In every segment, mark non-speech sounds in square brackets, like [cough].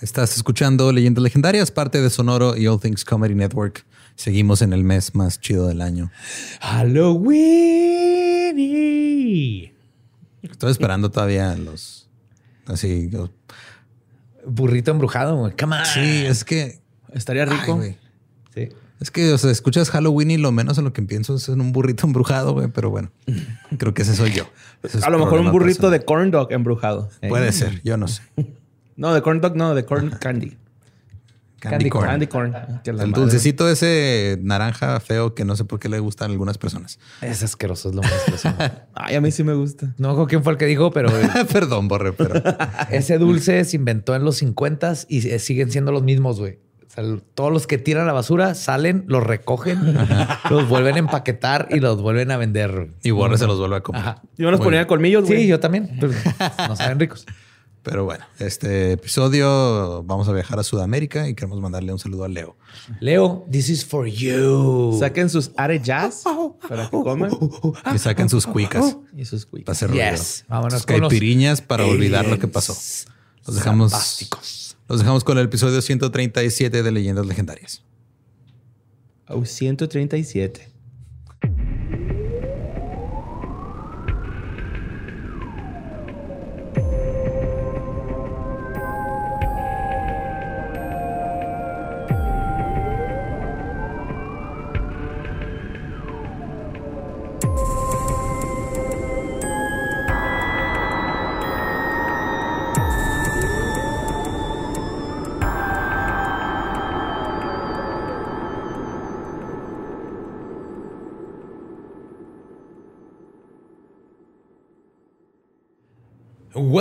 Estás escuchando Leyendas Legendarias, parte de Sonoro y All Things Comedy Network. Seguimos en el mes más chido del año. Halloween. Estoy esperando todavía los así. los- Burrito embrujado, güey. Come on. Sí, es que Estaría rico. Ay, sí. es que o sea, escuchas Halloween y lo menos en lo que pienso es en un burrito embrujado, güey. Pero bueno, creo que ese soy yo. Ese es A lo mejor un burrito personal. de corn dog embrujado. Puede ser, yo no sé. [laughs] No, de corn dog, no, de corn [laughs] candy. Candy, corn. Candy corn. Que la El madre. dulcecito ese naranja feo que no sé por qué le gustan a algunas personas. Es asqueroso, es lo más asqueroso. [laughs] Ay, a mí sí me gusta. No acuerdo quién fue el que dijo, pero [laughs] Perdón, Borre, pero ese dulce se inventó en los 50 y eh, siguen siendo los mismos, güey. O sea, todos los que tiran la basura salen, los recogen, los vuelven a empaquetar y los vuelven a vender. y Borre se los vuelve a comer. Ajá. Yo me los Muy ponía bien. colmillos, güey. Sí, yo también. pero no saben ricos. Pero bueno, este episodio vamos a viajar a Sudamérica y queremos mandarle un saludo a Leo. Leo, this is for you. Saquen sus are jazz [laughs] para que coman. Que saquen sus cuicas Y sus para cuicas. hacer ruido. Yes. Vámonos Sus con los caipiriñas para olvidar lo que pasó. Los dejamos, los dejamos con el episodio 137 de Leyendas Legendarias. Oh, 137.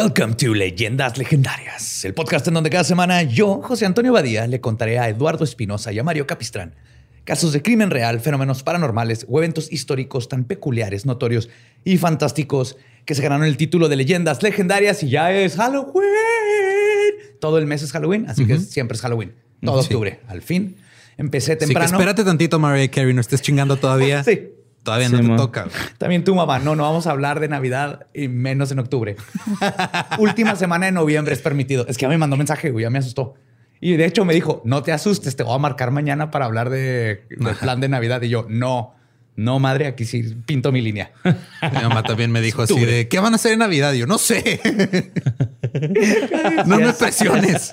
Welcome to Leyendas Legendarias, el podcast en donde cada semana yo, José Antonio Badía, le contaré a Eduardo Espinosa y a Mario Capistrán casos de crimen real, fenómenos paranormales o eventos históricos tan peculiares, notorios y fantásticos que se ganaron el título de Leyendas Legendarias y ya es Halloween. Todo el mes es Halloween, así que siempre es Halloween. Todo Sí. octubre, al fin. Empecé que temprano. espérate tantito, Mariah Carey, no estés chingando todavía. [laughs] Sí. Todavía Sí, no te toca. [laughs] También tu mamá, no, no vamos a hablar de Navidad y menos en octubre. [laughs] Última semana de noviembre es permitido. Es que ya me mandó mensaje, güey, ya me asustó. Y de hecho me dijo, no te asustes, te voy a marcar mañana para hablar de, del plan de Navidad. Y yo, no, no, madre, aquí sí pinto mi línea. Mi mamá también me dijo [laughs] así de ¿qué van a hacer en Navidad? Y yo no sé. no me presiones.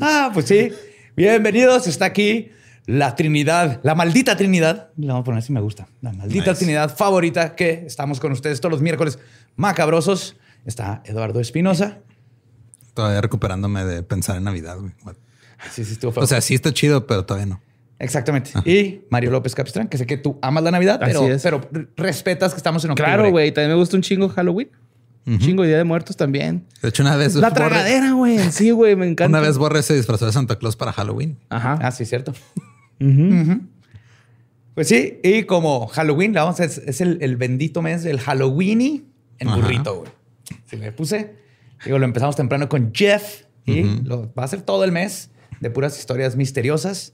ah, pues sí. Bienvenidos, está aquí la Trinidad, la maldita Trinidad. Le vamos a poner si me gusta. La maldita Nice. Trinidad favorita que estamos con ustedes todos los miércoles macabrosos. Está Eduardo Espinosa. Todavía recuperándome de pensar en Navidad. güey. Sí, sí, estuvo. O sea, sí está chido, pero todavía no. Exactamente. Y Mario López Capistrán, que sé que tú amas la Navidad, Así pero, es. pero respetas que estamos en octubre. Claro, güey. También me gusta un chingo Halloween. Un chingo Día de Muertos también. De hecho, una vez La tragadera, güey. Sí, güey. Me [laughs] encanta. Una vez Borre se disfrazó de Santa Claus para Halloween. Ajá. Ah, sí, cierto. Ujú. Ujú. Pues sí, y como Halloween, la vamos a- es, es el, el bendito mes del Halloweeny en burrito, güey. Si me puse, digo, lo empezamos temprano con Jeff y lo, va a ser todo el mes de puras historias misteriosas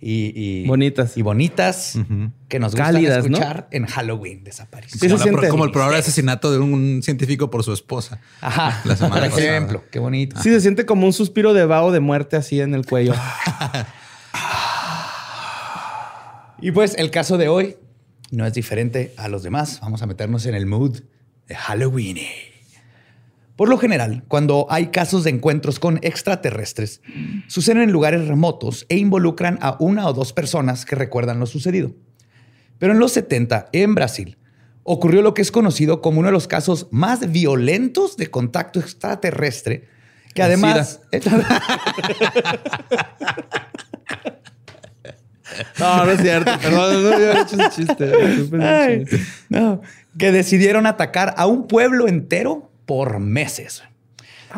y, y- Bonitas. y bonitas Ujú. que nos gustan Cálidas, ¿no? escuchar en Halloween. Desaparición. Sí, Como, se la como el probable asesinato de un científico por su esposa. Ajá. La semana Por pasada. ejemplo, qué bonito. Sí, se siente como un suspiro de vaho de muerte así en el cuello. [laughs] Y pues el caso de hoy no es diferente a los demás. Vamos a meternos en el mood de Halloween. Por lo general, cuando hay casos de encuentros con extraterrestres, suceden en lugares remotos e involucran a una o dos personas que recuerdan lo sucedido. Pero en los 70, en Brasil, ocurrió lo que es conocido como uno de los casos más violentos de contacto extraterrestre, que además... [laughs] No, no es cierto. Perdón, no había hecho ese chiste. Ay, no, que decidieron atacar a un pueblo entero por meses.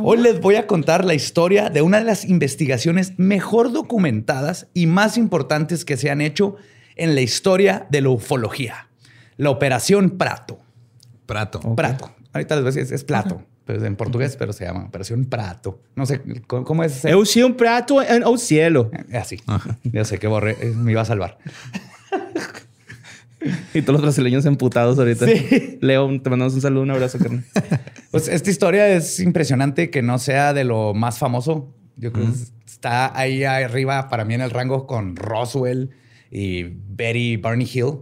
Hoy les voy a contar la historia de una de las investigaciones mejor documentadas y más importantes que se han hecho en la historia de la ufología. La Operación Prato. Prato. Prato. Ahorita les voy a decir, es plato. Pero es en portugués, pero se llama Operación Prato. No sé cómo, cómo es. ese? Eu sí un prato en el cielo. Así. Ya sé que borré. eh, Me iba a salvar. [laughs] Y todos los brasileños emputados ahorita. Sí. Leo, te mandamos un saludo, un abrazo, carnal. [laughs] Pues esta historia es impresionante que no sea de lo más famoso. Yo creo que está ahí arriba para mí en el rango con Roswell y Betty Barney Hill,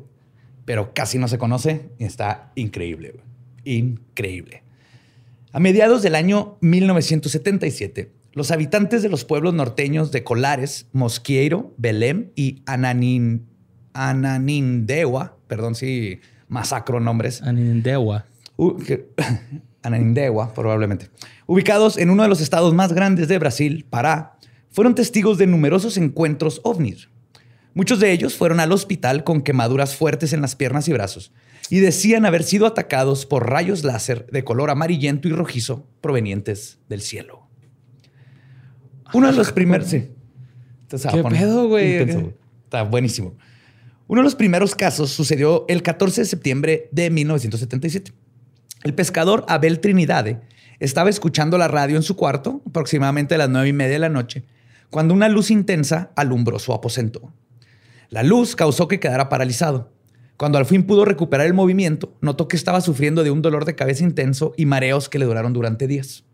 pero casi no se conoce y está increíble. Increíble. A mediados del año 1977, los habitantes de los pueblos norteños de Colares, Mosquieiro, Belém y Ananin, Ananindeua, perdón si masacro nombres, que- [coughs] Ananindeua, probablemente. Ubicados en uno de los estados más grandes de Brasil, Pará, fueron testigos de numerosos encuentros ovnis. Muchos de ellos fueron al hospital con quemaduras fuertes en las piernas y brazos y decían haber sido atacados por rayos láser de color amarillento y rojizo provenientes del cielo. Uno de los primeros... Sí. ¿Qué pedo, güey. Está buenísimo. Uno de los primeros casos sucedió el 14 de septiembre de 1977. El pescador Abel Trinidade estaba escuchando la radio en su cuarto, aproximadamente a las nueve y media de la noche, cuando una luz intensa alumbró su aposento. La luz causó que quedara paralizado. Cuando al fin pudo recuperar el movimiento, notó que estaba sufriendo de un dolor de cabeza intenso y mareos que le duraron durante días.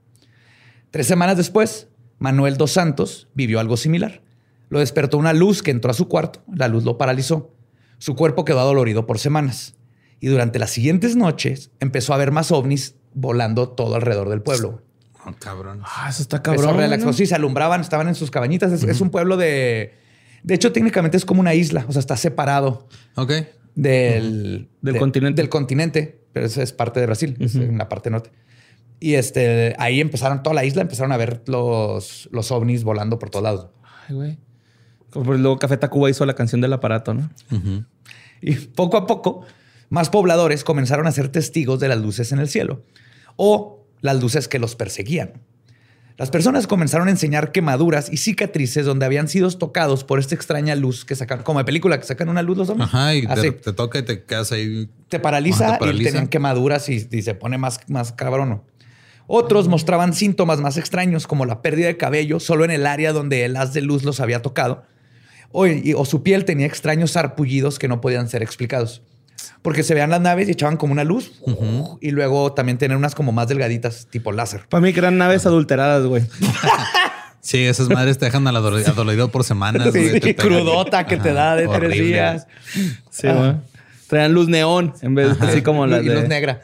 Tres semanas después, Manuel dos Santos vivió algo similar. Lo despertó una luz que entró a su cuarto. La luz lo paralizó. Su cuerpo quedó adolorido por semanas. Y durante las siguientes noches empezó a ver más ovnis volando todo alrededor del pueblo. Oh, cabrón. Ah, eso está cabrón. Sí, se alumbraban, estaban en sus cabañitas. Es, es un pueblo de... De hecho, técnicamente es como una isla. O sea, está separado Ok. del, Del de- continente. Del continente, pero eso es parte de Brasil, es en la parte norte. Y este, ahí empezaron, toda la isla empezaron a ver los, los ovnis volando por todos lados. Ay, güey. Por- luego Café Tacuba hizo la canción del aparato, ¿no? Y poco a poco, más pobladores comenzaron a ser testigos de las luces en el cielo o las luces que los perseguían. Las personas comenzaron a enseñar quemaduras y cicatrices donde habían sido tocados por esta extraña luz que sacan, como de película, que sacan una luz los hombres. Ajá, y te, toca y te quedas ahí. te paraliza, Ajá, te paraliza. y tenían quemaduras y, y se pone más, más cabrón. Otros mostraban síntomas más extraños, como la pérdida de cabello solo en el área donde el haz de luz los había tocado, o, y- o su piel tenía extraños sarpullidos que no podían ser explicados. Porque se veían las naves y echaban como una luz, y luego también tenían unas como más delgaditas, tipo láser. Para mí que eran naves adulteradas, güey. [laughs] Sí, esas madres te dejan adolorido por semanas. Sí, güey, te pegan. crudota que te da de tres días. Sí, güey. Traían luz neón en vez de así como las y luz de... negra.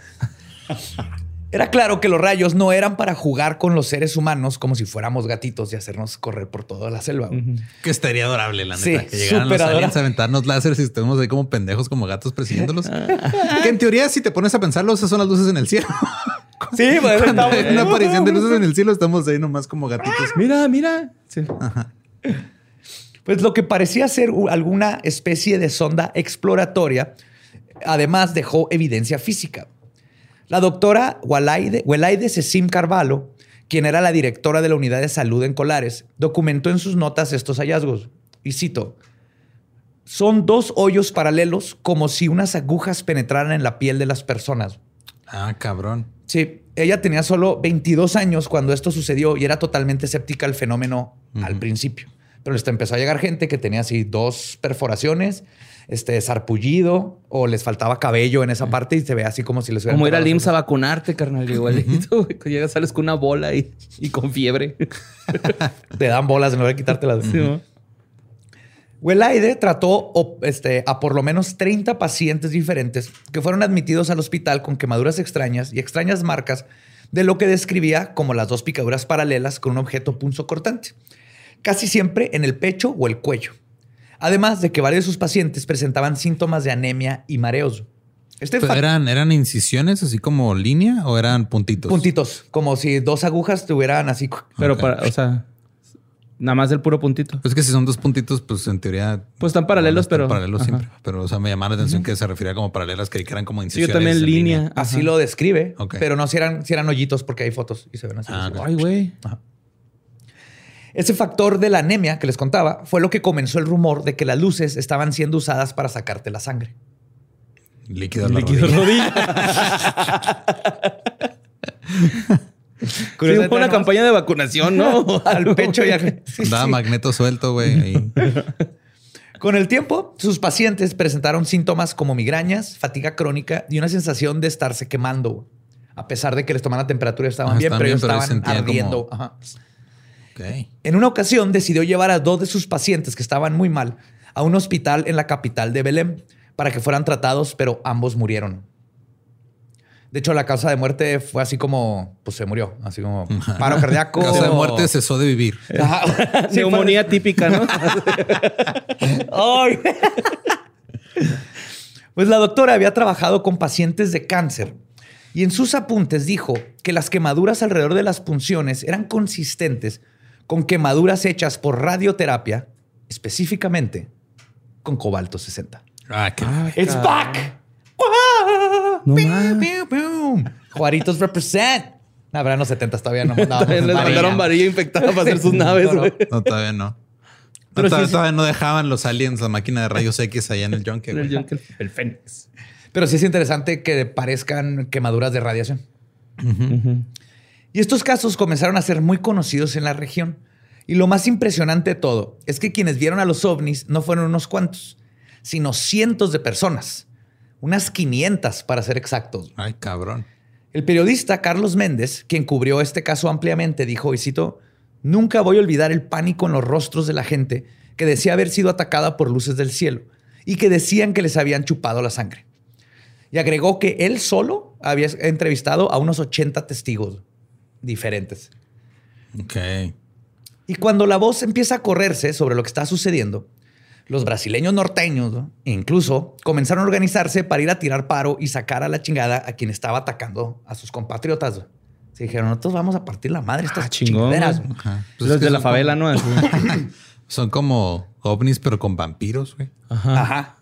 [laughs] Era claro que los rayos no eran para jugar con los seres humanos como si fuéramos gatitos y hacernos correr por toda la selva. Que estaría adorable, la Sí, neta. que llegaran los aliens a aventarnos láseres y estemos ahí como pendejos, como gatos persiguiéndolos. [laughs] que en teoría, si te pones a pensarlo, esas son las luces en el cielo. [laughs] Sí, pues Cuando estamos- hay una aparición de luces en el cielo, estamos ahí nomás como gatitos. Mira, mira. Sí. Pues lo que parecía ser alguna especie de sonda exploratoria, además dejó evidencia física. La doctora Walaide, Welaide Cecim Carvalho, quien era la directora de la unidad de salud en Colares, documentó en sus notas estos hallazgos. Y cito, son dos hoyos paralelos como si unas agujas penetraran en la piel de las personas. Ah, cabrón. Sí, ella tenía solo 22 años cuando esto sucedió y era totalmente escéptica al fenómeno al principio. Pero les empezó a llegar gente que tenía así dos perforaciones, este sarpullido o les faltaba cabello en esa parte y se ve así como si les hubieran Como ir al IMSS a vacunarte, carnal. [laughs] Igualito, llegas, sales con una bola y, y con fiebre. [laughs] Te dan bolas en lugar de quitártelas. Sí, ¿no? Welaide trató este, a por lo menos 30 pacientes diferentes que fueron admitidos al hospital con quemaduras extrañas y extrañas marcas de lo que describía como las dos picaduras paralelas con un objeto punzocortante, casi siempre en el pecho o el cuello. Además de que varios de sus pacientes presentaban síntomas de anemia y mareos. Este Pero ¿Eran, ¿Eran incisiones así como línea o eran puntitos? puntitos, como si dos agujas tuvieran así. Pero para, o sea, nada más el puro puntito. Pues que si son dos puntitos, pues en teoría. Pues están paralelos, están pero- Paralelos ajá. siempre. Pero, o sea, me llamaba la atención que se refería como paralelas, que eran como Sí, incisiones. yo también en línea. Así lo describe, Ok. pero no si eran, si eran hoyitos porque hay fotos y se ven así. Ah, así. Ay, güey. Ese factor de la anemia que les contaba fue lo que comenzó el rumor de que las luces estaban siendo usadas para sacarte la sangre. Líquido a la Líquido rodilla. [laughs] Sí, fue una campaña de vacunación, ¿no? [laughs] al pecho y al... Sí, magneto suelto, güey. ahí. [laughs] Con el tiempo, sus pacientes presentaron síntomas como migrañas, fatiga crónica y una sensación de estarse quemando. A pesar de que les tomaban la temperatura y estaban Ah, bien, pero bien, ellos pero estaban ardiendo. como- Ajá. En una ocasión decidió llevar a dos de sus pacientes que estaban muy mal a un hospital en la capital de Belém para que fueran tratados, pero ambos murieron. De hecho, la causa de muerte fue así como, pues se murió, así como [laughs] paro cardíaco. Causa de muerte cesó de vivir. [laughs] Neumonía típica, ¿no? [laughs] Ay. Pues la doctora había trabajado con pacientes de cáncer y en sus apuntes dijo que las quemaduras alrededor de las punciones eran consistentes con quemaduras hechas por radioterapia, específicamente con cobalto 60. Ah, qué It's back. No. Juaritos represent. No, pero en los 70 todavía no mandábamos Les varilla. mandaron varilla infectada para hacer sus naves, No, no. todavía no. [laughs] No, Pero todavía, sí- todavía no dejaban los aliens la máquina de rayos X allá en el Junker. El. Junker, el Fénix. Pero sí es interesante que parezcan quemaduras de radiación. Y estos casos comenzaron a ser muy conocidos en la región. Y lo más impresionante de todo es que quienes vieron a los ovnis no fueron unos cuantos, sino cientos de personas. Unas 500 para ser exactos. Ay, cabrón. El periodista Carlos Méndez, quien cubrió este caso ampliamente, dijo, y cito, nunca voy a olvidar el pánico en los rostros de la gente que decía haber sido atacada por luces del cielo y que decían que les habían chupado la sangre. Y agregó que él solo había entrevistado a unos 80 testigos diferentes. Ok. Y cuando la voz empieza a correrse sobre lo que está sucediendo, los brasileños norteños ¿no? incluso comenzaron a organizarse para ir a tirar paro y sacar a la chingada a quien estaba atacando a sus compatriotas. Se dijeron, nosotros vamos a partir la madre estas Ah, chingaderas. Ajá. Los es que de la favela, como- ¿no? [coughs] Son como ovnis, pero con vampiros, güey. Ajá.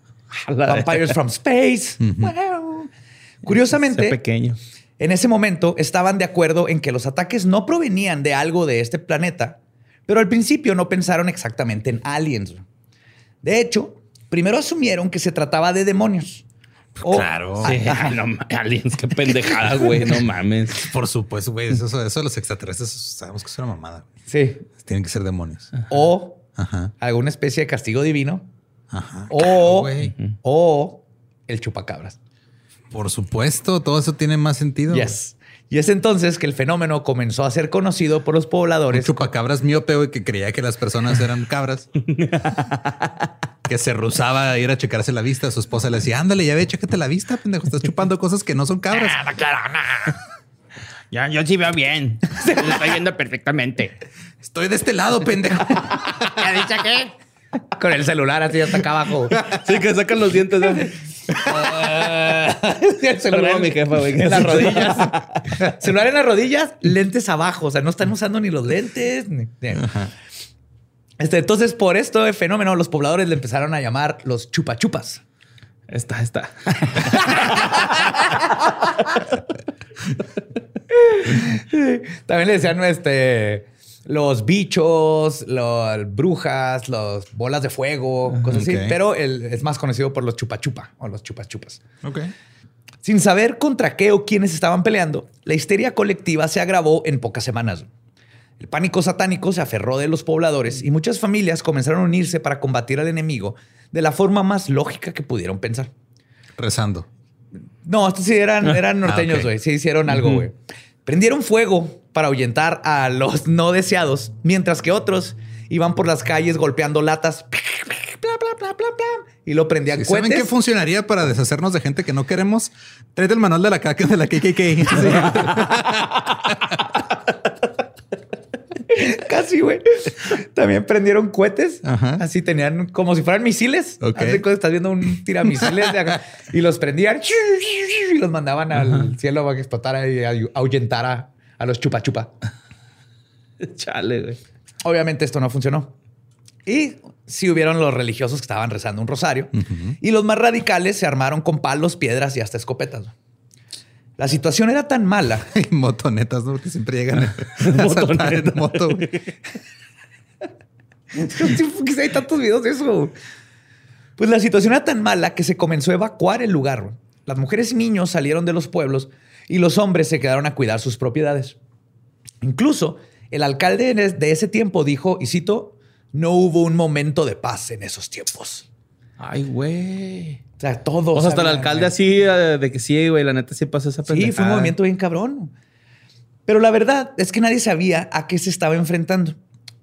A la de- Vampires from Space. Wow. Ese Curiosamente, pequeño. En ese momento estaban de acuerdo en que los ataques no provenían de algo de este planeta, pero al principio no pensaron exactamente en aliens. De hecho, primero asumieron que se trataba de demonios. O- Claro. Sí, [laughs] no aliens, qué pendejada, güey, no mames. [laughs] Por supuesto, güey. Eso, eso de los extraterrestres sabemos que es una mamada. Sí. Tienen que ser demonios. O Ajá. alguna especie de castigo divino. Ajá. O, o el chupacabras. Por supuesto, todo eso tiene más sentido. Yes. Y es entonces que el fenómeno comenzó a ser conocido por los Un pobladores. chupacabras miope, güey, que creía que las personas eran cabras. [laughs] que se rusaba a ir a checarse la vista. Su esposa le decía, ándale, ya ve, chécate la vista, pendejo. Estás chupando cosas que no son cabras. [laughs] Ya, yo sí veo bien. Lo estoy viendo perfectamente. Estoy de este lado, pendejo. [laughs] ¿Ya dice qué? Con el celular así hasta acá abajo. Sí, que sacan los dientes. ¿no? [laughs] el Saludo a mi jefa, güey. En las rodillas. [laughs] celular en las rodillas, lentes abajo. O sea, no están usando ni los lentes. ni- Este, entonces, por esto de fenómeno, los pobladores le empezaron a llamar los chupachupas. Está, está. [laughs] También le decían este, los bichos, las brujas, los bolas de fuego, cosas así. Pero él es más conocido por los chupachupa o los chupachupas. Ok. Sin saber contra qué o quiénes estaban peleando, la histeria colectiva se agravó en pocas semanas. El pánico satánico se aferró de los pobladores y muchas familias comenzaron a unirse para combatir al enemigo de la forma más lógica que pudieron pensar. Rezando. No, estos sí eran, [laughs] eran Ah, norteños, ok. güey. Sí hicieron algo, güey. Prendieron fuego para ahuyentar a los [laughs] no deseados, mientras que otros iban por las calles golpeando latas. [laughs] Y lo prendían Si ¿Saben qué funcionaría para deshacernos de gente que no queremos? Tráete el manual de la caca de la KKK. [laughs] [laughs] Casi, güey. También prendieron cohetes. Ajá. Así tenían como si fueran misiles. Ok. Haz de cuenta, estás viendo un tiramisiles de acá. y los prendían [laughs] y los mandaban al cielo para que explotara y ahuyentara a los chupa chupa. [laughs] Chale, güey. Obviamente esto no funcionó. Y sí hubieron los religiosos que estaban rezando un rosario. Y los más radicales se armaron con palos, piedras y hasta escopetas. La situación era tan mala [laughs] Y motonetas, ¿no? Que siempre llegan a [laughs] [laughs] saltar en moto. güey. ¿Por qué hay tantos videos de eso? Pues la situación era tan mala que se comenzó a evacuar el lugar. Las mujeres y niños salieron de los pueblos y los hombres se quedaron a cuidar sus propiedades. Incluso el alcalde de ese tiempo dijo, y cito, no hubo un momento de paz en esos tiempos. Ay, güey. O sea, todos. O sea, hasta el alcalde así, eh, de que sí, güey, la neta sí pasó esa Sí, fue pendejada. un movimiento bien cabrón. Pero la verdad es que nadie sabía a qué se estaba enfrentando.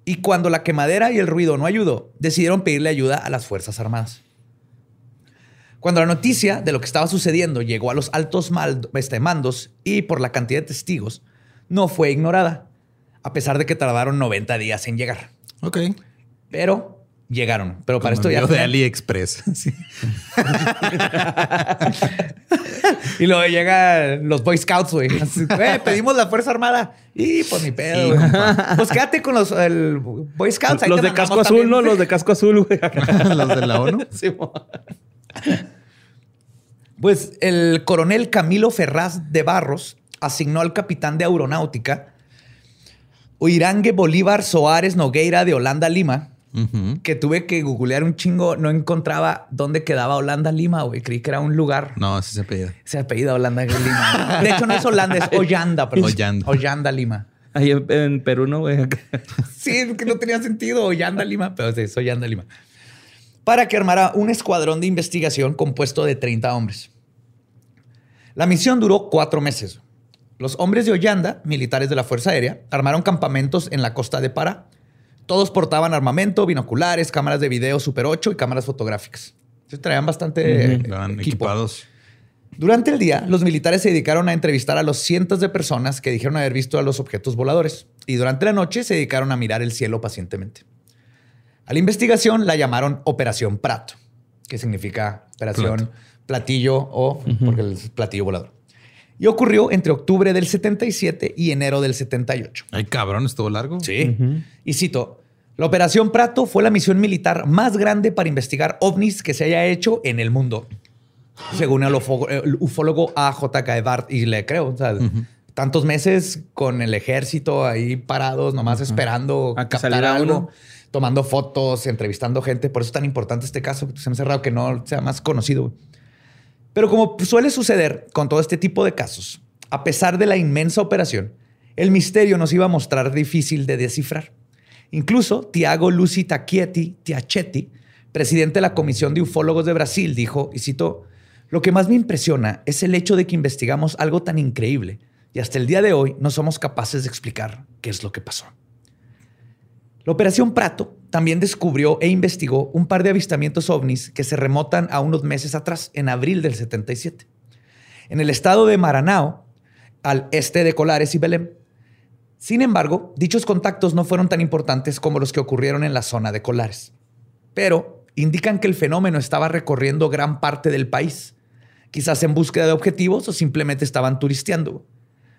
Y cuando la quemadera y el ruido no ayudó, decidieron pedirle ayuda a las Fuerzas Armadas. Cuando la noticia de lo que estaba sucediendo llegó a los altos este, mandos y por la cantidad de testigos, no fue ignorada, a pesar de que tardaron 90 días en llegar. Ok. Pero llegaron. Pero para esto ya. de AliExpress. [laughs] [laughs] y luego llegan los Boy Scouts, güey. pedimos la Fuerza Armada. Y pues mi pedo, Pues quédate con los Boy Scouts. los de casco azul, ¿no? Los de casco azul, güey. [laughs] los de la ONU. pues el coronel Camilo Ferraz de Barros asignó al capitán de aeronáutica Uirangue Bolívar Soares Nogueira de Holanda Lima que tuve que googlear un chingo, no encontraba dónde quedaba Holanda Lima, güey. Creí que era un lugar. No, ese se apellida. Se apellida Holanda Lima. De hecho, no es Holanda, es Ollanda, perdón. Ollanda. Ollanda Lima. Ahí en, Perú, ¿no, güey? sí, que no tenía sentido. Ollanda Lima, pero sí, es Ollanda Lima. Para que armara un escuadrón de investigación compuesto de 30 hombres. La misión duró cuatro meses. Los hombres de Ollanda, militares de la Fuerza Aérea, armaron campamentos en la costa de Pará todos portaban armamento, binoculares, cámaras de video Super 8 y cámaras fotográficas. Se traían bastante equipados. Durante el día, los militares se dedicaron a entrevistar a los cientos de personas que dijeron haber visto a los objetos voladores y durante la noche se dedicaron a mirar el cielo pacientemente. A la investigación la llamaron Operación Prato, que significa Operación Platillo o porque el platillo volador. Y ocurrió entre octubre del 77 y enero del 78. Ay, cabrón, estuvo largo. Sí. Y cito, la Operación Prato fue la misión militar más grande para investigar ovnis que se haya hecho en el mundo. Según el, ufólogo A.J. Bart, y le creo, o sea, tantos meses con el ejército ahí parados, nomás esperando a captar algo, tomando fotos, entrevistando gente. Por eso es tan importante este caso, se me ha cerrado que no sea más conocido. Pero como suele suceder con todo este tipo de casos, a pesar de la inmensa operación, el misterio nos iba a mostrar difícil de descifrar. Incluso Tiago Luci Tacchietti Tiachetti, presidente de la Comisión de Ufólogos de Brasil, dijo, y cito, lo que más me impresiona es el hecho de que investigamos algo tan increíble y hasta el día de hoy no somos capaces de explicar qué es lo que pasó. La Operación Prato también descubrió e investigó un par de avistamientos ovnis que se remotan a unos meses atrás, en abril del 77. En el estado de Maranao, al este de Colares y Belém. Sin embargo, dichos contactos no fueron tan importantes como los que ocurrieron en la zona de Colares. Pero indican que el fenómeno estaba recorriendo gran parte del país, quizás en búsqueda de objetivos o simplemente estaban turisteando.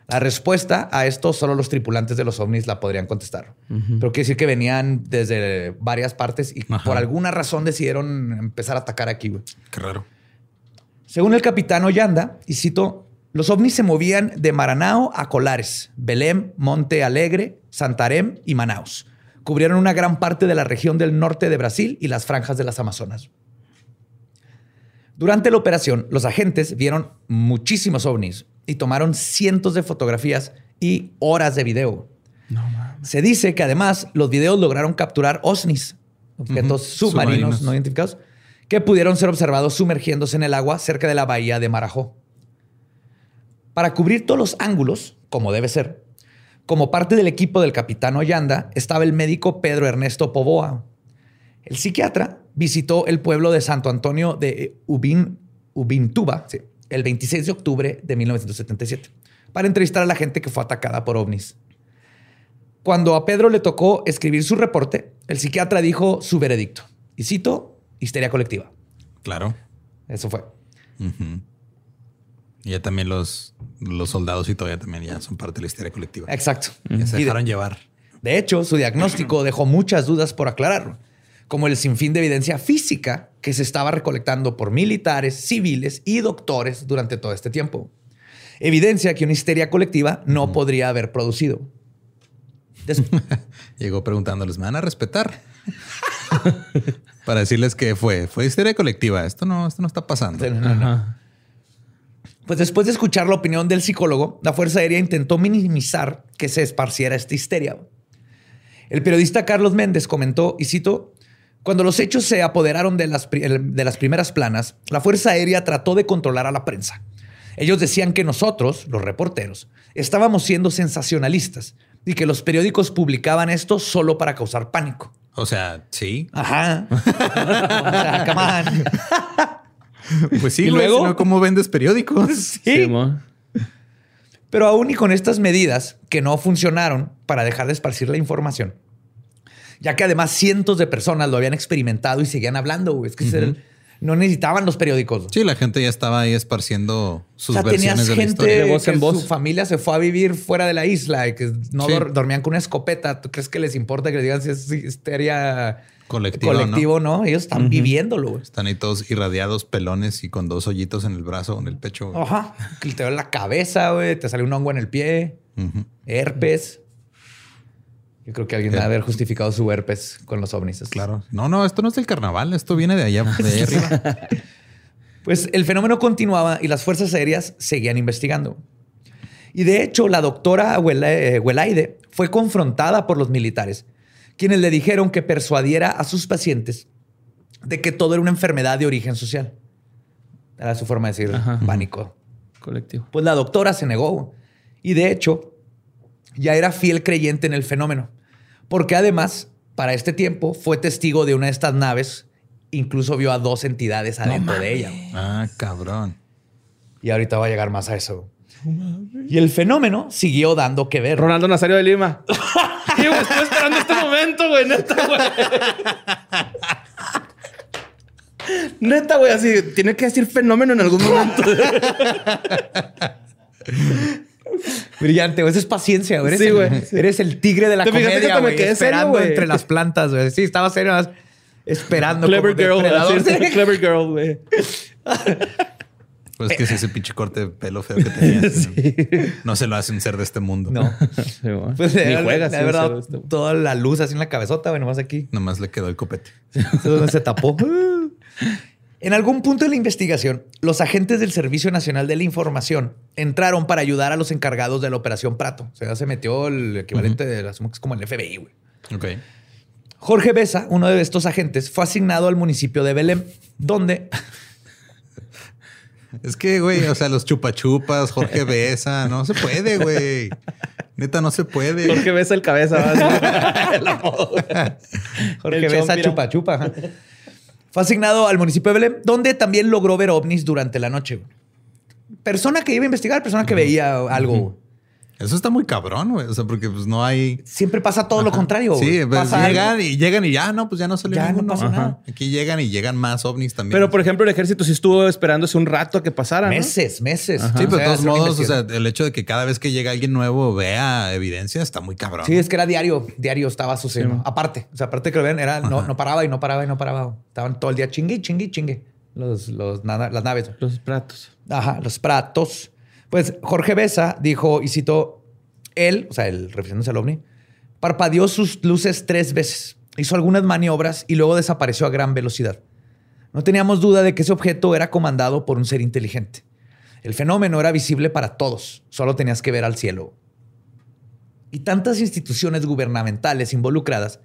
La respuesta a esto solo los tripulantes de los ovnis la podrían contestar. Pero quiere decir que venían desde varias partes y por alguna razón decidieron empezar a atacar aquí. Qué raro. Según el capitán Ollanda, y cito, los ovnis se movían de Maranao a Colares, Belém, Monte Alegre, Santarém y Manaus. Cubrieron una gran parte de la región del norte de Brasil y las franjas de las Amazonas. Durante la operación, los agentes vieron muchísimos ovnis, y tomaron cientos de fotografías y horas de video. Se dice que además los videos lograron capturar OSNIs, objetos submarinos, no identificados, que pudieron ser observados sumergiéndose en el agua cerca de la bahía de Marajó. Para cubrir todos los ángulos, como debe ser, como parte del equipo del capitán Ollanda estaba el médico Pedro Ernesto Poboa. El psiquiatra visitó el pueblo de Santo Antonio de Ubin, Ubintuba, el 26 de octubre de 1977 para entrevistar a la gente que fue atacada por ovnis. Cuando a Pedro le tocó escribir su reporte, el psiquiatra dijo su veredicto. Y cito, histeria colectiva. Claro. Eso fue. Y ya también los, los soldados y todavía también ya son parte de la histeria colectiva. Exacto. Ya se dejaron llevar. De hecho, su diagnóstico dejó muchas dudas por aclarar como el sinfín de evidencia física que se estaba recolectando por militares, civiles y doctores durante todo este tiempo. Evidencia que una histeria colectiva no podría haber producido. [laughs] Llegó preguntándoles, ¿me van a respetar? [laughs] Para decirles que fue, fue histeria colectiva. Esto no, esto no está pasando. Pues después de escuchar la opinión del psicólogo, la Fuerza Aérea intentó minimizar que se esparciera esta histeria. El periodista Carlos Méndez comentó, y cito, cuando los hechos se apoderaron de las, de las primeras planas, la Fuerza Aérea trató de controlar a la prensa. Ellos decían que nosotros, los reporteros, estábamos siendo sensacionalistas y que los periódicos publicaban esto solo para causar pánico. O sea, sí. Ajá. o sea, come on. [laughs] Pues sí, ¿Y güey, luego? ¿cómo vendes periódicos? [laughs] Sí. Sí. Pero aún y con estas medidas que no funcionaron para dejar de esparcir la información, ya que además cientos de personas lo habían experimentado y seguían hablando, güey. Es que el- no necesitaban los periódicos. Sí, la gente ya estaba ahí esparciendo O sus sea, tenías versiones la gente historia. De voz que en voz. su familia se fue a vivir fuera de la isla y que no Sí. dor- dormían con una escopeta. ¿Tú crees que les importa que les digan si es histeria Colectivo, colectivo no? Ellos están viviéndolo. güey. Están ahí todos irradiados, pelones y con dos hoyitos en el brazo o en el pecho. güey. Ajá. Que te duele la cabeza, güey. Te sale un hongo en el pie. Herpes. Yo creo que alguien debe haber justificado su herpes con los ovnis. Claro. No, no, esto no es del carnaval, esto viene de allá, [laughs] de ahí arriba. Pues el fenómeno continuaba y las fuerzas aéreas seguían investigando. Y de hecho, la doctora eh, Huelaide fue confrontada por los militares, quienes le dijeron que persuadiera a sus pacientes de que todo era una enfermedad de origen social. Era su forma de decir Ajá. pánico. Colectivo. Pues la doctora se negó. Y de hecho, ya era fiel creyente en el fenómeno. Porque además, para este tiempo, fue testigo de una de estas naves. Incluso vio a dos entidades adentro de ella. Ah, cabrón. Y ahorita va a llegar más a eso. Y el fenómeno siguió dando que ver. Rolando Nazario de Lima. [laughs] Sí, güey, estoy esperando este momento, güey. Neta, güey. [laughs] Neta, güey, así tiene que decir fenómeno en algún momento. [laughs] Brillante, güey. Esa es paciencia, güey. Eres, Sí, el, güey, sí. [laughs] eres el tigre de la ¿Te fijaste que comedia, güey. serio, Esperando entre las plantas, güey. Sí, estaba serio. más Esperando. Clever como girl. [laughs] Clever girl, güey. Pues es que es ese pinche corte de pelo feo que tenías. [laughs] No se lo hace un ser de este mundo. No. Sí. Pues Ni juegas. de sí, verdad, este, toda la luz así en la cabezota, güey, nomás aquí. Nomás le quedó el copete. Es donde se tapó. En algún punto de la investigación, los agentes del Servicio Nacional de la Información entraron para ayudar a los encargados de la Operación Prato. O sea, se metió el equivalente de que es como el FBI, güey. Ok. Jorge Besa, uno de estos agentes, fue asignado al municipio de Belém, donde [laughs] Es que, güey, o sea, los chupachupas, Jorge Besa, no se puede, güey. Neta, no se puede. Jorge besa el cabeza. [laughs] [laughs] El apodo. Jorge El Besa chompira. chupa chupa. ajá. Fue asignado al municipio de Belém, donde también logró ver ovnis durante la noche. Persona que iba a investigar, persona que veía algo. Eso está muy cabrón, güey. O sea, porque pues no hay. Siempre pasa todo lo contrario. Sí, pues, Pasa llegan algo. y llegan y ya, no, pues ya no salió Ya no ninguno. nada. Aquí llegan y llegan más ovnis también. Pero, por ejemplo, el ejército sí estuvo esperándose un rato a que pasara, ¿no? Meses, meses. sí, pero O de todos modos, o sea, el hecho de que cada vez que llega alguien nuevo vea evidencia está muy cabrón. Sí, es que era diario, diario estaba sucediendo. Sí. aparte, o sea, aparte que lo ven, era, no, no paraba y no paraba y no paraba. Estaban todo el día chingue, chingue, chingue. Los, los, las naves. Los platos. Ajá, los pratos. Pues Jorge Besa dijo, y citó, él, o sea, el refiriéndose al ovni, parpadeó sus luces tres veces, hizo algunas maniobras y luego desapareció a gran velocidad. No teníamos duda de que ese objeto era comandado por un ser inteligente. El fenómeno era visible para todos, solo tenías que ver al cielo. Y tantas instituciones gubernamentales involucradas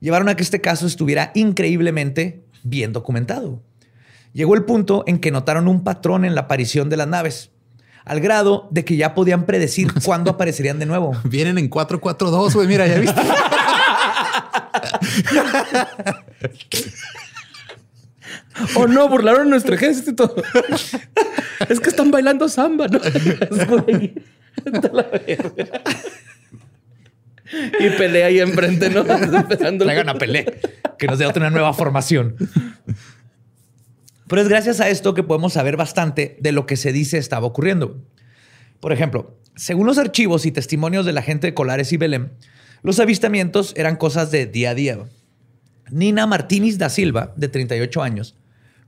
llevaron a que este caso estuviera increíblemente bien documentado. Llegó el punto en que notaron un patrón en la aparición de las naves, al grado de que ya podían predecir [laughs] cuándo aparecerían de nuevo. Vienen en 442, güey. Mira, ya viste. [laughs] Oh, no, burlaron nuestro ejército. es que están bailando samba, ¿no? [laughs] A y pelea ahí enfrente, ¿no? Traigan a Pelé, que nos dé otra nueva formación. Pero es gracias a esto que podemos saber bastante de lo que se dice estaba ocurriendo. Por ejemplo, según los archivos y testimonios de la gente de Colares y Belém, los avistamientos eran cosas de día a día. Nina Martínez da Silva, de 38 años,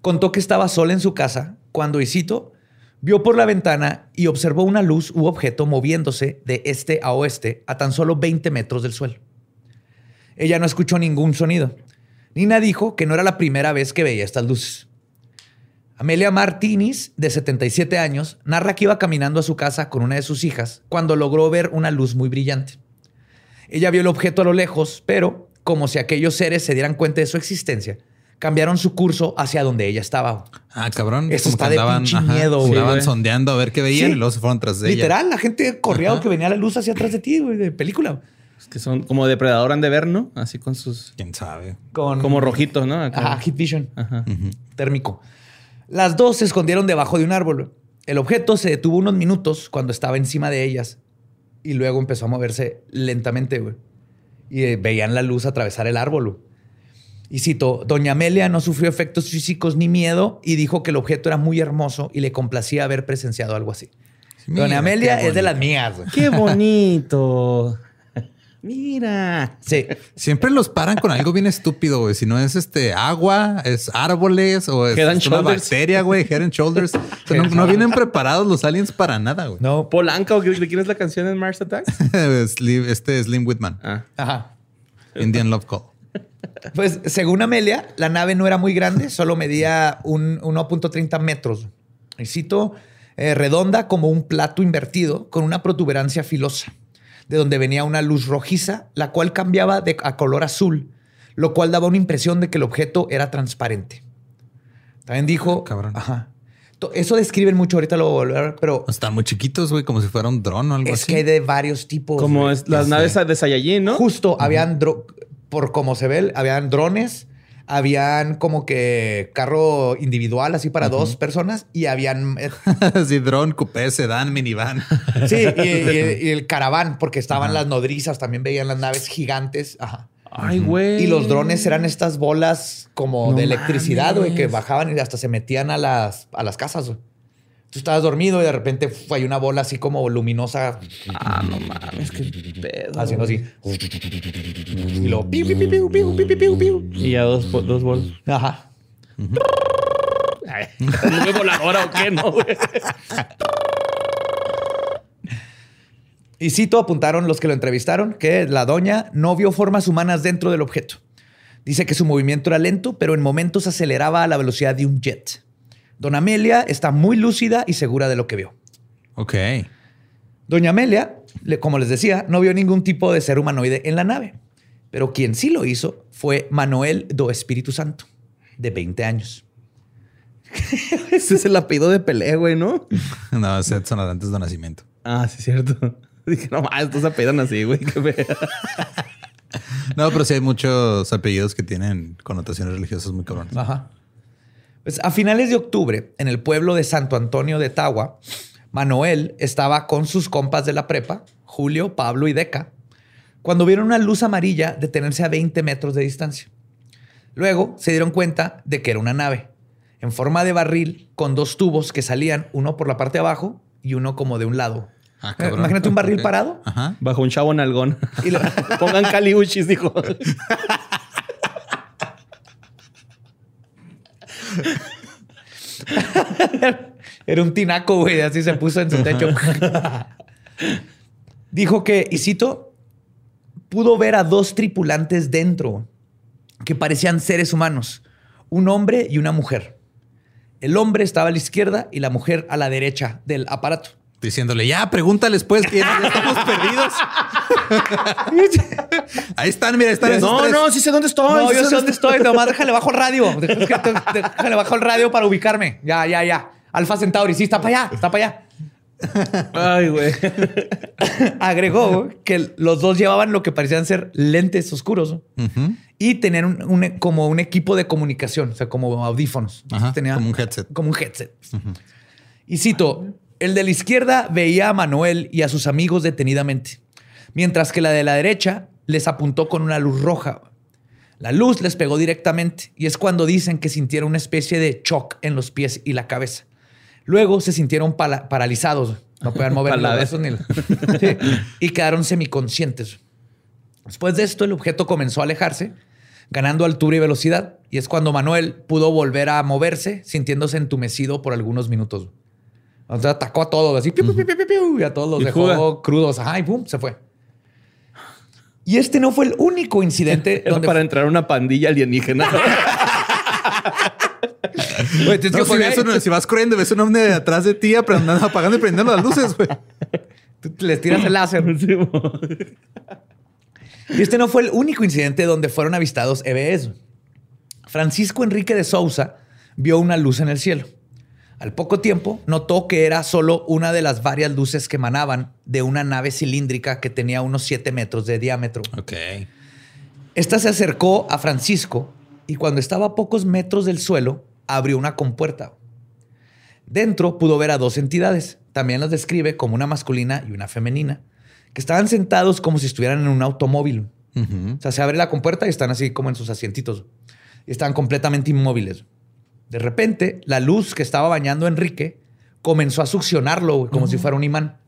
contó que estaba sola en su casa cuando, y cito, vio por la ventana y observó una luz u objeto moviéndose de este a oeste a tan solo 20 metros del suelo. Ella no escuchó ningún sonido. Nina dijo que no era la primera vez que veía estas luces. Amelia Martínez, de 77 años, narra que iba caminando a su casa con una de sus hijas cuando logró ver una luz muy brillante. Ella vio el objeto a lo lejos, pero como si aquellos seres se dieran cuenta de su existencia, cambiaron su curso hacia donde ella estaba. Ah, cabrón. Eso Como está que de andaban, pinche ajá, miedo, güey. Güey. sondeando a ver qué veían Sí. y luego se fueron tras de ella. Literal, la gente corría Ajá. que venía la luz hacia atrás de ti, güey, de película. Es que son como depredador han de ver, ¿no? Así con sus. ¿Quién sabe? Con, Como rojitos, ¿no? Acá. Ajá, Heat Vision. Ajá. térmico. Las dos se escondieron debajo de un árbol. El objeto se detuvo unos minutos cuando estaba encima de ellas y luego empezó a moverse lentamente, güey. Y eh, veían la luz atravesar el árbol. güey. Y cito, Doña Amelia no sufrió efectos físicos ni miedo y dijo que el objeto era muy hermoso y le complacía haber presenciado algo así. Mira, Doña Amelia es de las mías. güey. ¡Qué bonito! [laughs] Mira. Sí. Siempre los paran con algo bien estúpido, güey. Si no es este agua, es árboles o es and una bacteria, güey. Head and shoulders. [laughs] O sea, no, no vienen preparados los aliens para nada, güey. No. Polanca o de quién es la canción en Mars Attacks? [laughs] Este Slim Whitman. Ah. Ajá. Indian Love Call. Pues según Amelia, la nave no era muy grande, solo medía un 1.30 metros. Y cito, eh, redonda como un plato invertido con una protuberancia filosa, de donde venía una luz rojiza, la cual cambiaba de, a color azul, lo cual daba una impresión de que el objeto era transparente. También dijo... Cabrón. Ajá. Eso describen mucho, ahorita lo voy a volver, pero Están muy chiquitos, güey, como si fuera un dron o algo es así. que hay de varios tipos. Como es, las ya naves sé. de Saiyajin, ¿no? Justo, habían, por como se ve, habían drones, habían como que carro individual, así para dos personas, y habían, eh, [laughs] sí, dron, coupé, sedán, minivan. sí, y, [laughs] y- y el caraván, porque estaban las nodrizas, también veían las naves gigantes. Ajá. Ay, güey. Y los drones eran estas bolas como No de electricidad, güey, que bajaban y hasta se metían a las, a las casas, güey. Tú estabas dormido y de repente hay una bola así como luminosa. Ah, no mames, qué pedo. Haciendo así. Y luego. Piu. Y ya dos, dos bolas. Ajá. Uh -huh. voladora o qué? No, güey. Y cito apuntaron los que lo entrevistaron que la doña no vio formas humanas dentro del objeto. Dice que su movimiento era lento, pero en momentos aceleraba a la velocidad de un jet. Doña Amelia está muy lúcida y segura de lo que vio. Ok. Doña Amelia, como les decía, no vio ningún tipo de ser humanoide en la nave. Pero quien sí lo hizo fue Manuel do Espíritu Santo, de 20 años. [laughs] Ese es el apellido de Pelé, güey, ¿no? [laughs] No, es Edson Arantes de Nacimiento. Ah, sí, es cierto. [laughs] Dije, no estos apellidan así, güey. No, pero sí hay muchos apellidos que tienen connotaciones religiosas muy cabrones. Ajá. Pues a finales de octubre, en el pueblo de Santo Antonio de Tagua, Manuel estaba con sus compas de la prepa, Julio, Pablo y Deca, cuando vieron una luz amarilla detenerse a 20 metros de distancia. Luego se dieron cuenta de que era una nave, en forma de barril, con dos tubos que salían, uno por la parte de abajo y uno como de un lado. Ah, Eh, cabrón. Imagínate un barril parado. Ajá. Bajo un chavo nalgón. Y lo- [laughs] Pongan caliuchis, dijo. [laughs] [laughs] Era un tinaco, güey. Así se puso en su techo. Dijo que, y cito, pudo ver a dos tripulantes dentro que parecían seres humanos, un hombre y una mujer. El hombre estaba a la izquierda y la mujer a la derecha del aparato. Diciéndole, ya, pregúntales pues, que ya, [laughs] estamos perdidos. [laughs] ahí están, mira, están No, tres. no, sí sé dónde estoy. No, sí yo sé dónde estoy. Nomás déjale bajo el radio. [laughs] Déjale bajo el radio para ubicarme. Ya, ya, ya. Alfa Centauri, sí, está para allá, está para allá. Ay, güey. Agregó que los dos llevaban lo que parecían ser lentes oscuros y tenían un- un- como un equipo de comunicación, o sea, como audífonos. Ajá, Tenía- como un headset. Como un headset. Y cito, el de la izquierda veía a Manuel y a sus amigos detenidamente, mientras que la de la derecha les apuntó con una luz roja. La luz les pegó directamente y es cuando dicen que sintieron una especie de shock en los pies y la cabeza. Luego se sintieron paralizados, no podían mover los brazos ni la- Sí, y quedaron semiconscientes. Después de esto, el objeto comenzó a alejarse, ganando altura y velocidad, y es cuando Manuel pudo volver a moverse, sintiéndose entumecido por algunos minutos. O sea, atacó a todos, así, piu, piu, piu, piu, piu, y a todos los Y dejó crudos. Ajá, y pum, se fue. Y este no fue el único incidente Era donde para entrar una pandilla alienígena. [laughs] No, que si, poner- ves uno- si vas corriendo, ves un hombre atrás de ti aprendiendo, apagando y prendiendo las luces, güey. [laughs] tú les tiras el láser. [laughs] Y este no fue el único incidente donde fueron avistados EBS. Francisco Enrique de Sousa vio una luz en el cielo. Al poco tiempo notó que era solo una de las varias luces que emanaban de una nave cilíndrica que tenía unos 7 metros de diámetro. Ok. Esta se acercó a Francisco y cuando estaba a pocos metros del suelo, abrió una compuerta. Dentro pudo ver a dos entidades. También las describe como una masculina y una femenina, que estaban sentados como si estuvieran en un automóvil. O sea, se abre la compuerta y están así como en sus asientitos. Están completamente inmóviles. De repente, la luz que estaba bañando a Enrique comenzó a succionarlo güey, como si fuera un imán.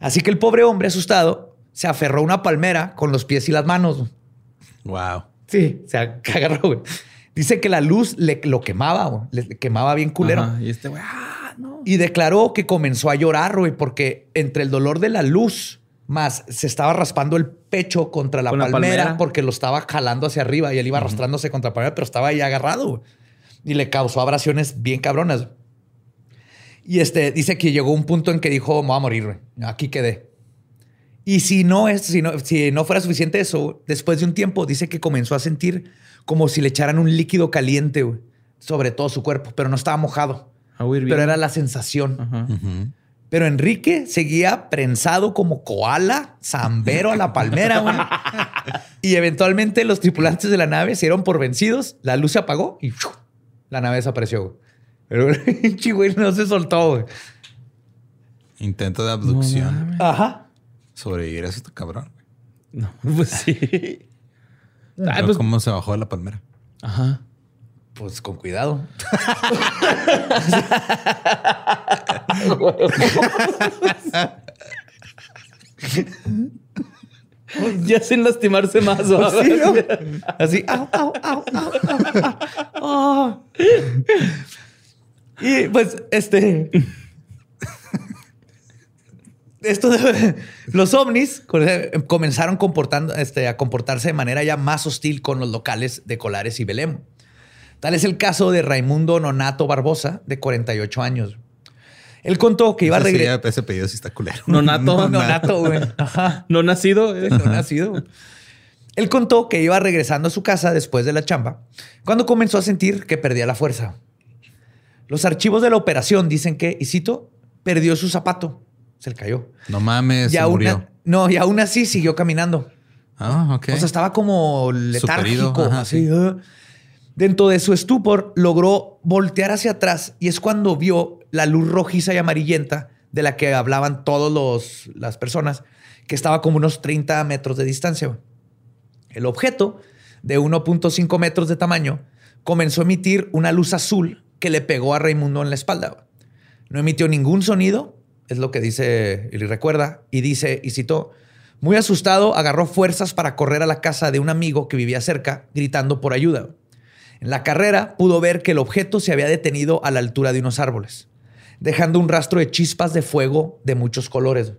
Así que el pobre hombre asustado se aferró a una palmera con los pies y las manos. Wow. Sí, se [laughs] agarró. güey. Dice que la luz le lo quemaba, güey. le quemaba bien culero. Ajá, Y este güey, ah, no. Y declaró que comenzó a llorar, güey, porque entre el dolor de la luz más se estaba raspando el pecho contra la, Con la palmera, palmera. porque lo estaba jalando hacia arriba y él iba arrastrándose contra la palmera, pero estaba ahí agarrado. güey. Y le causó abrasiones bien cabronas. Y este dice que llegó un punto en que dijo, me voy a morir, güey. Aquí quedé. Y si no, es, si, no, si no fuera suficiente eso, después de un tiempo dice que comenzó a sentir como si le echaran un líquido caliente güey, sobre todo su cuerpo, pero no estaba mojado. Pero era la sensación. Ajá. Pero Enrique seguía prensado como koala, zambero a la palmera, güey. [laughs] y eventualmente los tripulantes de la nave se dieron por vencidos, la luz se apagó y ¡fiu! La nave desapareció. güey. Pero [laughs] el güey no se soltó, güey. Intento de abducción. Ajá. Sobrevivir a eso está cabrón. güey. No, [laughs] pues sí. Ay, Pero pues, ¿Cómo se bajó de la palmera? ajá. Pues con cuidado. [laughs] [laughs] Ya sin lastimarse más. ¿va? Sí, ¿no? [laughs] Así, au, au, au, au, au, au. Oh. Y pues, este. Esto de los ovnis comenzaron comportando, este, a comportarse de manera ya más hostil con los locales de Colares y Belém. Tal es el caso de Raimundo Nonato Barbosa, de 48 años. Él contó que iba a Ese regresar. ya- Ese pedido sí está culero. [laughs] Nonato. Nonato, güey. Ajá. No nacido. ¿eh? no nacido. Él contó que iba regresando a su casa después de la chamba, cuando comenzó a sentir que perdía la fuerza. Los archivos de la operación dicen que, y cito, perdió su zapato. Se le cayó. No mames, Y se aún, murió. no, y aún así siguió caminando. Ah, ok. O sea, estaba como letárgico. Superido, ajá, así, sí. ah. Dentro de su estupor, logró voltear hacia atrás y es cuando vio la luz rojiza y amarillenta de la que hablaban todas las personas, que estaba como unos 30 metros de distancia. El objeto, de 1.5 metros de tamaño, comenzó a emitir una luz azul que le pegó a Raimundo en la espalda. No emitió ningún sonido, es lo que dice y recuerda, y dice, y citó, muy asustado, agarró fuerzas para correr a la casa de un amigo que vivía cerca, gritando por ayuda. En la carrera pudo ver que el objeto se había detenido a la altura de unos árboles, dejando un rastro de chispas de fuego de muchos colores.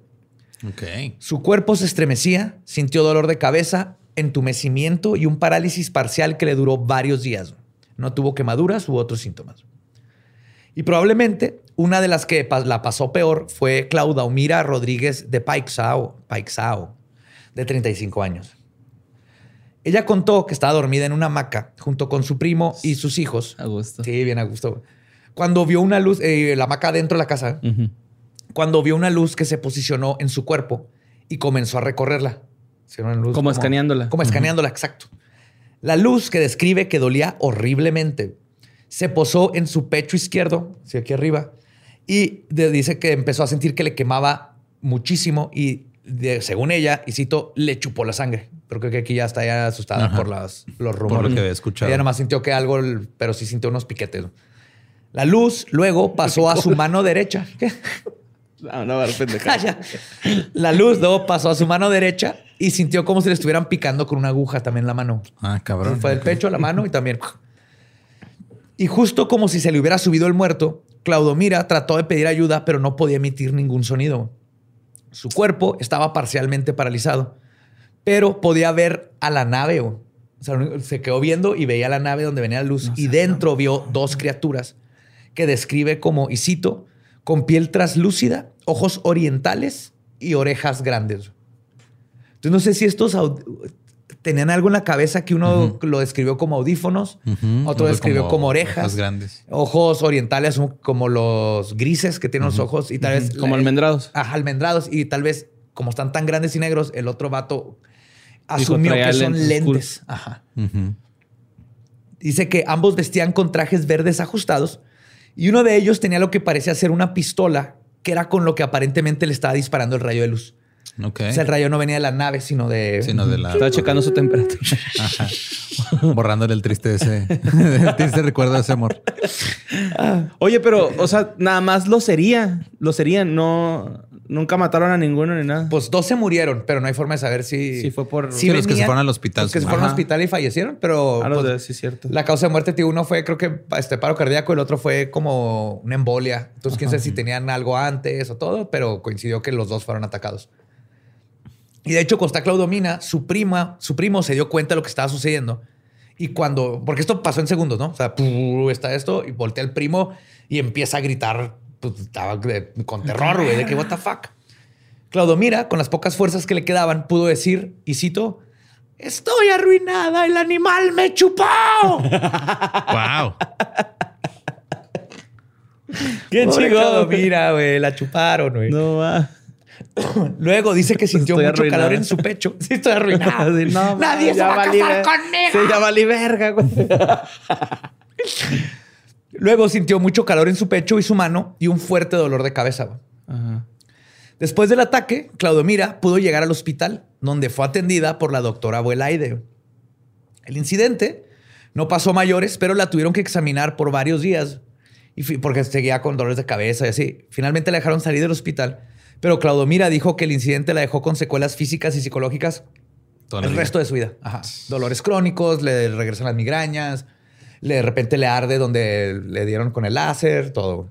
Ok. Su cuerpo se estremecía, sintió dolor de cabeza, entumecimiento y un parálisis parcial que le duró varios días. No tuvo quemaduras u otros síntomas. Y probablemente una de las que la pasó peor fue Claudaumira Rodríguez de Paixao, Paixao, de 35 años. Ella contó que estaba dormida en una hamaca junto con su primo y sus hijos. A gusto. Sí, bien a gusto. Cuando vio una luz, eh, la hamaca dentro de la casa, cuando vio una luz que se posicionó en su cuerpo y comenzó a recorrerla. Sí, una luz Como escaneándola. Como escaneándola, exacto. La luz que describe que dolía horriblemente se posó en su pecho izquierdo, sí, aquí arriba, y de- dice que empezó a sentir que le quemaba muchísimo y de- según ella, y cito, le chupó la sangre. Pero creo que aquí ya está ya asustada Ajá. por las, los Por rumores. lo que había escuchado. Ella nomás sintió que algo, pero sí sintió unos piquetes. La luz luego pasó a su [laughs] mano derecha. ¿Qué? No, no, va a dar pendejada. Calla. La luz luego pasó a su mano derecha y sintió como si le estuvieran picando con una aguja también en la mano. Ah, cabrón. Fue del pecho a la mano y también. Y justo como si se le hubiera subido el muerto, Claudomira trató de pedir ayuda, pero no podía emitir ningún sonido. Su cuerpo estaba parcialmente paralizado, pero podía ver a la nave. O sea, se quedó viendo y veía la nave donde venía la luz. y dentro vio dos criaturas que describe como, y cito, con piel traslúcida, ojos orientales y orejas grandes. Entonces no sé si estos... tenían algo en la cabeza que uno lo describió como audífonos, Ujú. otro describió como, orejas, orejas grandes. ojos orientales como los grises que tienen los ojos y tal vez Como la- almendrados. Ajá, almendrados y tal vez como están tan grandes y negros, el otro vato asumió que son lentes lentes. Ajá. Dice que ambos vestían con trajes verdes ajustados y uno de ellos tenía lo que parecía ser una pistola que era con lo que aparentemente le estaba disparando el rayo de luz. Ok. O sea, el rayo no venía de la nave, sino de... Sino de la Estaba checando su temperatura. Ajá. borrándole el triste ese, [laughs] el triste recuerdo de ese amor. Oye, pero, o sea, nada más lo sería. Lo serían. No, nunca mataron a ninguno ni nada. Pues dos se murieron, pero no hay forma de saber si... Sí, fue por- Sí, los que se fueron al hospital, Los que se fueron al Ajá. hospital y fallecieron, pero... Ah, los pues, de- sí, cierto. La causa de muerte, tío, uno fue creo que este paro cardíaco, el otro fue como una embolia. Entonces, quién sabe si tenían algo antes o todo, pero coincidió que los dos fueron atacados. Y de hecho, Costa Claudomina, su prima, su primo se dio cuenta de lo que estaba sucediendo. Y cuando, porque esto pasó en segundos, ¿no? O sea, está esto y voltea el primo y empieza a gritar, pues estaba de- con terror, güey, de que what the fuck. Claudomira, con las pocas fuerzas que le quedaban, pudo decir, y cito, estoy arruinada, el animal me chupó. [laughs] Wow. Qué chido. Claudomira, güey, la chuparon, güey. No va. [clears throat] Luego dice que sintió Estoy mucho arruinada. calor en su pecho. [laughs] Sí, estoy arruinada. [laughs] Sí, no, Nadie se va a casar conmigo. Sí, ya valí verga, güey. Luego sintió mucho calor en su pecho y su mano y un fuerte dolor de cabeza. Ajá. Después del ataque, Claudomira pudo llegar al hospital, donde fue atendida por la doctora Abuelaide. El incidente no pasó a mayores, pero la tuvieron que examinar por varios días y porque seguía con dolores de cabeza y así. Finalmente la dejaron salir del hospital, pero Claudomira dijo que el incidente la dejó con secuelas físicas y psicológicas el vida. resto de su vida. Ajá. Dolores crónicos, le regresan las migrañas, de repente le arde donde le dieron con el láser, todo.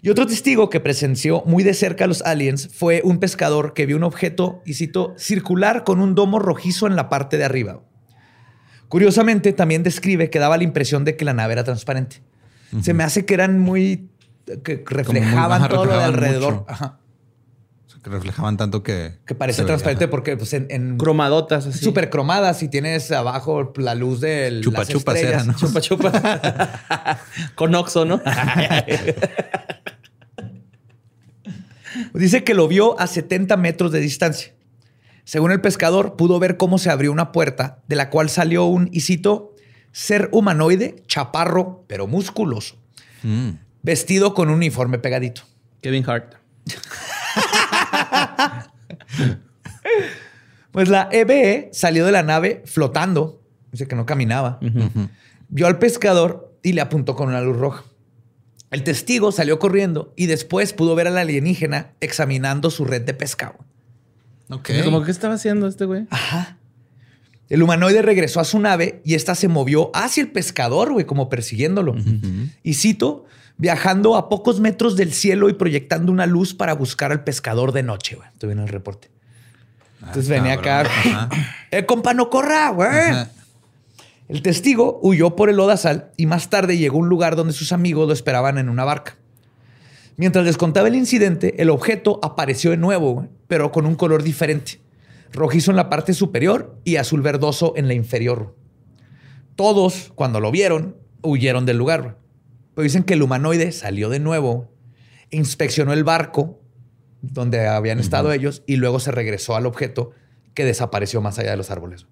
Y otro testigo que presenció muy de cerca a los aliens fue un pescador que vio un objeto, y cito, circular con un domo rojizo en la parte de arriba. Curiosamente, también describe que daba la impresión de que la nave era transparente. Se me hace que eran muy... que reflejaban ajá, todo lo de alrededor. Ajá. Que reflejaban tanto que. Que parece veía, transparente porque pues, en, en Cromadotas así. súper cromadas y tienes abajo la luz del Chupa las chupas era, ¿no? Chupa chupa. [laughs] Con Oxo, ¿no? [laughs] Dice que lo vio a 70 metros de distancia. Según el pescador, pudo ver cómo se abrió una puerta de la cual salió un, y cito, ser humanoide, chaparro, pero musculoso, Mm. vestido con un uniforme pegadito. Kevin Hart. [laughs] Pues la EBE salió de la nave flotando, dice que no caminaba, vio al pescador y le apuntó con una luz roja. El testigo salió corriendo y después pudo ver al alienígena examinando su red de pescado. Ok. Como que estaba haciendo este güey. Ajá. El humanoide regresó a su nave y esta se movió hacia el pescador, güey, como persiguiéndolo. Y cito, viajando a pocos metros del cielo y proyectando una luz para buscar al pescador de noche, güey. Estoy viendo el reporte. Entonces Ah, venía acá. cabrón. [laughs] ¡Eh, compa, no corra, güey! Ajá. El testigo huyó por el lodazal y más tarde llegó a un lugar donde sus amigos lo esperaban en una barca. Mientras les contaba el incidente, el objeto apareció de nuevo, güey, pero con un color diferente. Rojizo en la parte superior y azul verdoso en la inferior. Todos, cuando lo vieron, huyeron del lugar. Pero dicen que el humanoide salió de nuevo, inspeccionó el barco donde habían estado ellos y luego se regresó al objeto que desapareció más allá de los árboles.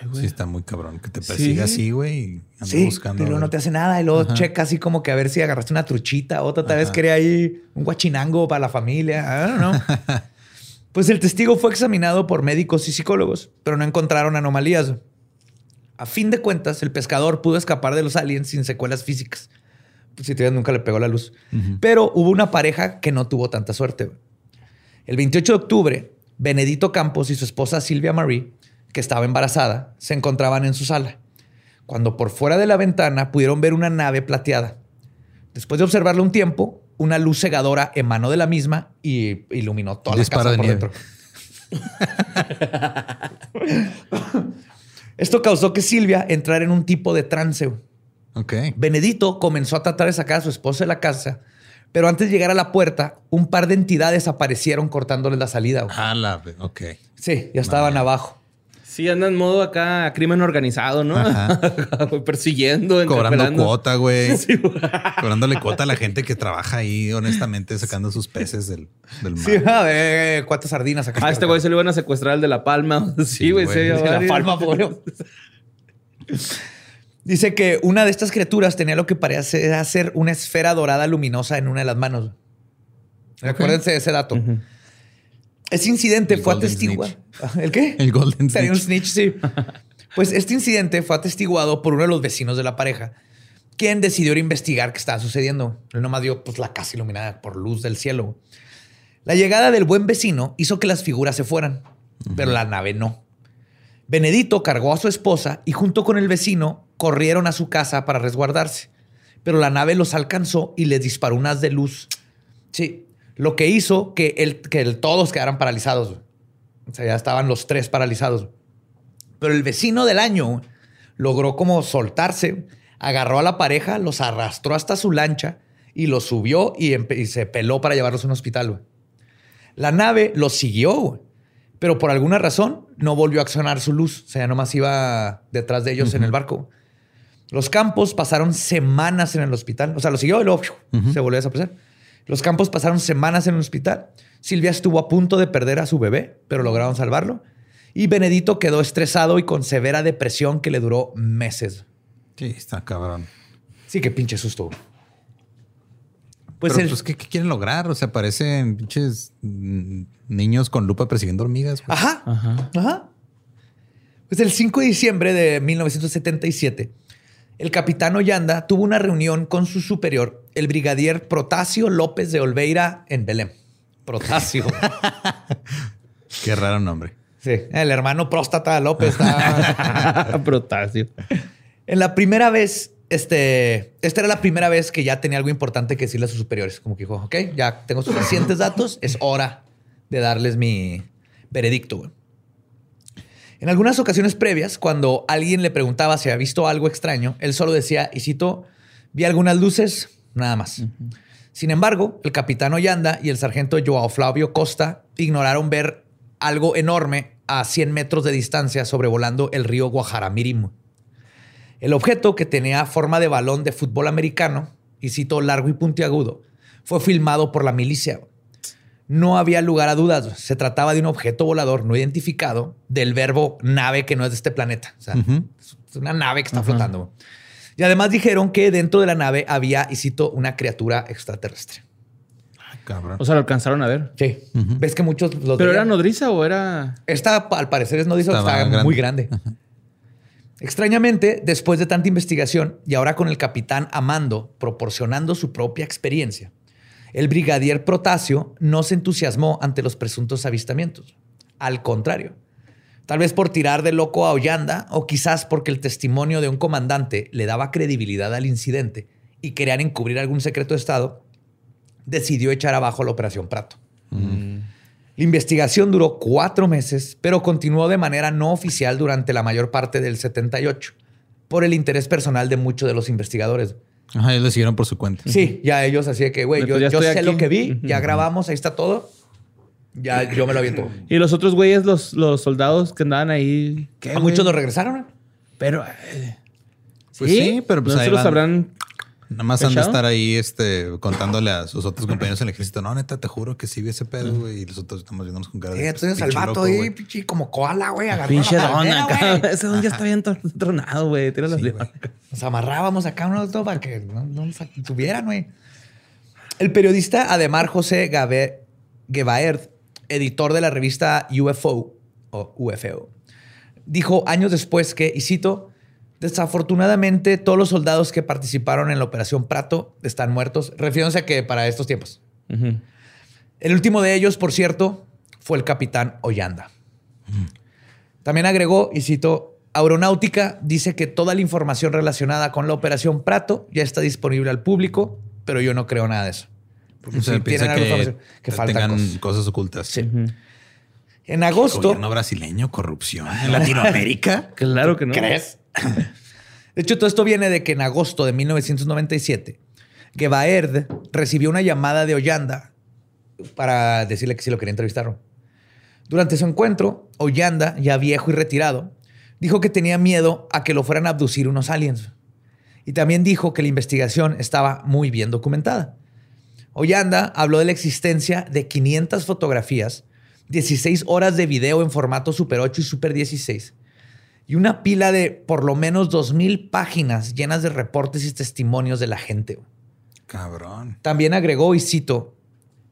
Ay, güey. Sí, está muy cabrón que te persiga Sí. así, güey. Y anda Sí, buscando. pero no te hace nada. Y luego checa así como que a ver si agarraste una truchita. Otra tal vez Ajá. quería ahí un guachinango para la familia. I don't know. [laughs] pues el testigo fue examinado por médicos y psicólogos, pero no encontraron anomalías. A fin de cuentas, el pescador pudo escapar de los aliens sin secuelas físicas. Pues, si todavía nunca le pegó la luz. Pero hubo una pareja que no tuvo tanta suerte. El 28 de octubre, Benedito Campos y su esposa Silvia Marie, que estaba embarazada, se encontraban en su sala, cuando por fuera de la ventana pudieron ver una nave plateada. Después de observarla un tiempo, una luz cegadora emanó de la misma y iluminó toda la casa de por nieve. dentro. [laughs] [laughs] [laughs] Esto causó que Silvia entrara en un tipo de trance. güey. Ok. Benedito comenzó a tratar de sacar a su esposa de la casa, Pero antes de llegar a la puerta, un par de entidades aparecieron cortándoles la salida. Ah, la, ok. Sí, ya estaban abajo. Sí, anda en modo acá crimen organizado, ¿no? [laughs] Persiguiendo, Cobrando cuota, güey. [laughs] Sí, güey. Cobrándole cuota a la gente que trabaja ahí, honestamente, sacando sus peces del, del mar. Sí, a ver, cuántas sardinas acá. Ah, este güey se lo iban a secuestrar al de La Palma. [laughs] Sí, Sí, güey. güey. sí, De De la palma, pobre. Dice que una de estas criaturas tenía lo que parecía ser una esfera dorada luminosa en una de las manos. Acuérdense de ese dato. Ese incidente El fue Golden atestiguado. ¿El qué? El Golden Tenía un Snitch. snitch, sí. Pues este incidente fue atestiguado por uno de los vecinos de la pareja, quien decidió investigar qué estaba sucediendo. Él nomás dio pues, la casa iluminada por luz del cielo. La llegada del buen vecino hizo que las figuras se fueran, pero la nave no. Benedito cargó a su esposa y junto con el vecino corrieron a su casa para resguardarse, pero la nave los alcanzó y les disparó unas de luz. Sí, lo que hizo que, el, que el- todos quedaran paralizados. O sea, ya estaban los tres paralizados. Pero el vecino del año logró como soltarse, agarró a la pareja, los arrastró hasta su lancha y los subió y, se peló para llevarlos a un hospital. La nave los siguió, pero por alguna razón no volvió a accionar su luz. O sea, ya nomás iba detrás de ellos en el barco. Los campos pasaron semanas en el hospital. O sea, lo siguió y luego se volvió a desaparecer. Los campos pasaron semanas en el hospital. Silvia estuvo a punto de perder a su bebé, pero lograron salvarlo. Y Benedito quedó estresado y con severa depresión que le duró meses. Sí, está cabrón. Sí, qué pinche susto. Pues, Pero, el- pues, ¿qué, qué quieren lograr? O sea, parecen pinches mm, niños con lupa persiguiendo hormigas. Ajá. Ajá. Ajá. Pues el 5 de diciembre de 1977, el capitán Ollanda tuvo una reunión con su superior, el brigadier Protasio López de Olveira, en Belém. Protasio. [laughs] Qué raro nombre. sí, el hermano próstata López. está- [laughs] Protasio. En la primera vez, este, esta era la primera vez que ya tenía algo importante que decirle a sus superiores. Como que dijo, ok, ya tengo suficientes datos, es hora de darles mi veredicto. güey". En algunas ocasiones previas, cuando alguien le preguntaba si había visto algo extraño, él solo decía, y cito, vi algunas luces, nada más. Sin embargo, el capitán Ollanda y el sargento Joao Flavio Costa ignoraron ver algo enorme a 100 metros de distancia sobrevolando el río Guajaramirim. El objeto, que tenía forma de balón de fútbol americano, y cito largo y puntiagudo, fue filmado por la milicia. No había lugar a dudas. Se trataba de un objeto volador no identificado del verbo nave que no es de este planeta. O sea, es una nave que está flotando. Y además dijeron que dentro de la nave había, y cito, una criatura extraterrestre. Ay, cabrón. O sea, lo alcanzaron a ver. Sí. Ves que muchos los ¿Pero era nodriza o era...? Esta, al parecer, es no dice Estaba está grande. muy grande. Extrañamente, después de tanta investigación y ahora con el capitán Amando proporcionando su propia experiencia, el brigadier Protasio no se entusiasmó ante los presuntos avistamientos. Al contrario, tal vez por tirar de loco a Ollanda o quizás porque el testimonio de un comandante le daba credibilidad al incidente y querían encubrir algún secreto de Estado, decidió echar abajo la operación Prato. La investigación duró cuatro meses, pero continuó de manera no oficial durante la mayor parte del 78, por el interés personal de muchos de los investigadores. Ajá, ellos le siguieron por su cuenta. Sí, ya ellos así de que, güey, Pues yo, yo sé aquí. lo que vi, ya grabamos, ahí está todo. Ya yo me lo aviento. Y los otros güeyes, los, los soldados que andaban ahí... ¿qué, A muchos lo regresaron. ¿eh? Pero... eh, Pues sí, pero pues no ahí se los habrán... Nada más han de estar ahí este, contándole a sus otros compañeros en el ejército. No, neta, te juro que sí vi ese pedo, güey. Y los otros estamos viéndonos con cara de. Eh, pues, entonces al pinche vato ahí, güey. pinche, como koala, güey, Pinche la don palmera, acá. güey. Ese don ya está bien tron- tronado, güey. Tíralo Sí, al güey. Nos amarrábamos acá uno otro para que no, no nos tuvieran, güey. El periodista Ademar José Gabe- Gebaerd, editor de la revista UFO o UFO, dijo años después que, y cito, desafortunadamente todos los soldados que participaron en la Operación Prato están muertos, refiriéndose a que para estos tiempos. El último de ellos, por cierto, fue el capitán Ollanda. También agregó, y cito, Aeronáutica dice que toda la información relacionada con la operación Prato ya está disponible al público, pero yo no creo nada de eso. Porque O sea, piensa que, información que te- faltan tengan cosas. cosas, ocultas. Sí. En agosto, Gobierno brasileño, corrupción en Latinoamérica. [laughs] Claro que no. ¿crees? De hecho, todo esto viene de que en agosto de 1997, Gebaerd recibió una llamada de Ollanda para decirle que sí lo quería entrevistar. Durante su encuentro, Ollanda, ya viejo y retirado, dijo que tenía miedo a que lo fueran a abducir unos aliens. Y también dijo que la investigación estaba muy bien documentada. Ollanda habló de la existencia de 500 fotografías, 16 horas de video en formato Super 8 y Super 16, y una pila de por lo menos 2.000 páginas llenas de reportes y testimonios de la gente. Cabrón. También agregó, y cito,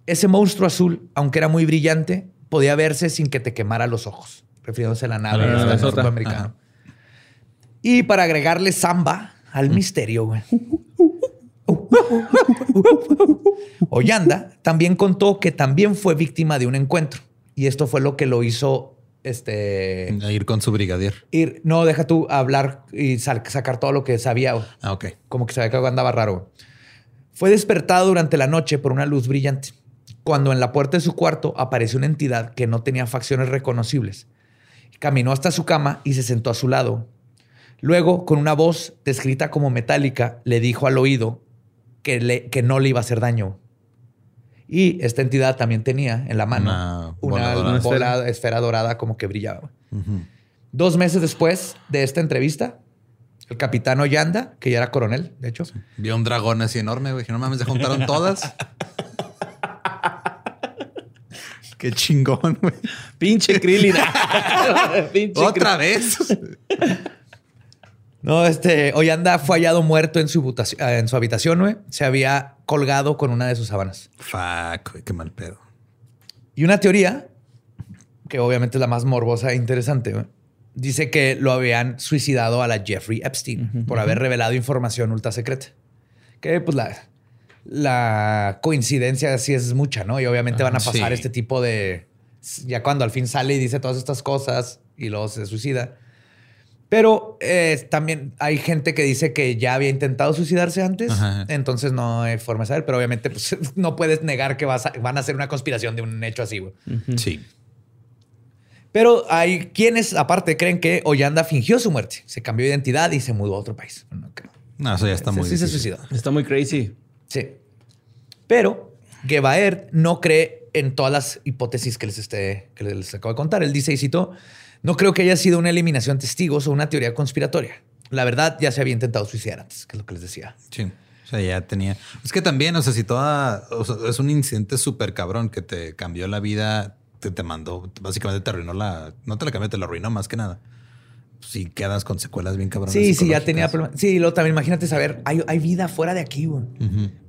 ese monstruo azul, aunque era muy brillante, podía verse sin que te quemara los ojos, refiriéndose a la nave, A la nave del sota. americano. Y para agregarle samba al misterio, güey. Ollanda también contó que también fue víctima de un encuentro. Y esto fue lo que lo hizo este, A ir con su brigadier. ir. No, deja tú hablar y sal- sacar todo lo que sabía. güey. Ah, ok. Como que sabía que algo andaba raro. güey. Fue despertado durante la noche por una luz brillante. Cuando en la puerta de su cuarto apareció una entidad que no tenía facciones reconocibles. Caminó hasta su cama y se sentó a su lado. Luego, con una voz descrita como metálica, le dijo al oído que, le- que no le iba a hacer daño. Y esta entidad también tenía en la mano Una una, bola bola, esfera dorada como que brillaba. Ujú. Dos meses después de esta entrevista, el capitán Ollanda, que ya era coronel, de hecho, Vio un dragón así enorme, güey. que No mames, se juntaron [laughs] todas. Qué chingón, güey. Pinche Krillin. [laughs] Pinche Otra vez. No, este, Ollanda fue hallado muerto en su, en su habitación, güey. Se había colgado con una de sus sábanas. Fuck, güey, qué mal pedo. Y una teoría, que obviamente es la más morbosa e interesante, güey, dice que lo habían suicidado a la Jeffrey Epstein por haber revelado información ultra secreta. Que pues la, la coincidencia sí es mucha, ¿no? Y obviamente van a Ah, pasar sí. este tipo de... Ya cuando al fin sale y dice todas estas cosas y luego se suicida. Pero eh, también hay gente que dice que ya había intentado suicidarse antes, Ajá. entonces no hay forma de saber, pero obviamente pues, [laughs] no puedes negar que vas a- van a hacer una conspiración de un hecho así. Sí. Pero hay quienes, aparte, creen que Ollanda fingió su muerte, se cambió de identidad y se mudó a otro país. No. No, eso ya está Sí, muy sí se difícil. suicidó. Está muy crazy. Sí. Pero Gebaert no cree en todas las hipótesis que les, esté, que les acabo de contar. Él dice, y cito, no creo que haya sido una eliminación de testigos o una teoría conspiratoria. La verdad, ya se había intentado suicidar antes, que es lo que les decía. Sí. O sea, ya tenía. Es que también, o sea, si toda. o sea, es un incidente súper cabrón que te cambió la vida, te, te mandó, básicamente te arruinó la. No te la cambió, te la arruinó más que nada. Si quedas con secuelas bien cabronas. Sí, sí, ya tenía problemas. Sí, luego también imagínate saber, hay, hay vida fuera de aquí, güey.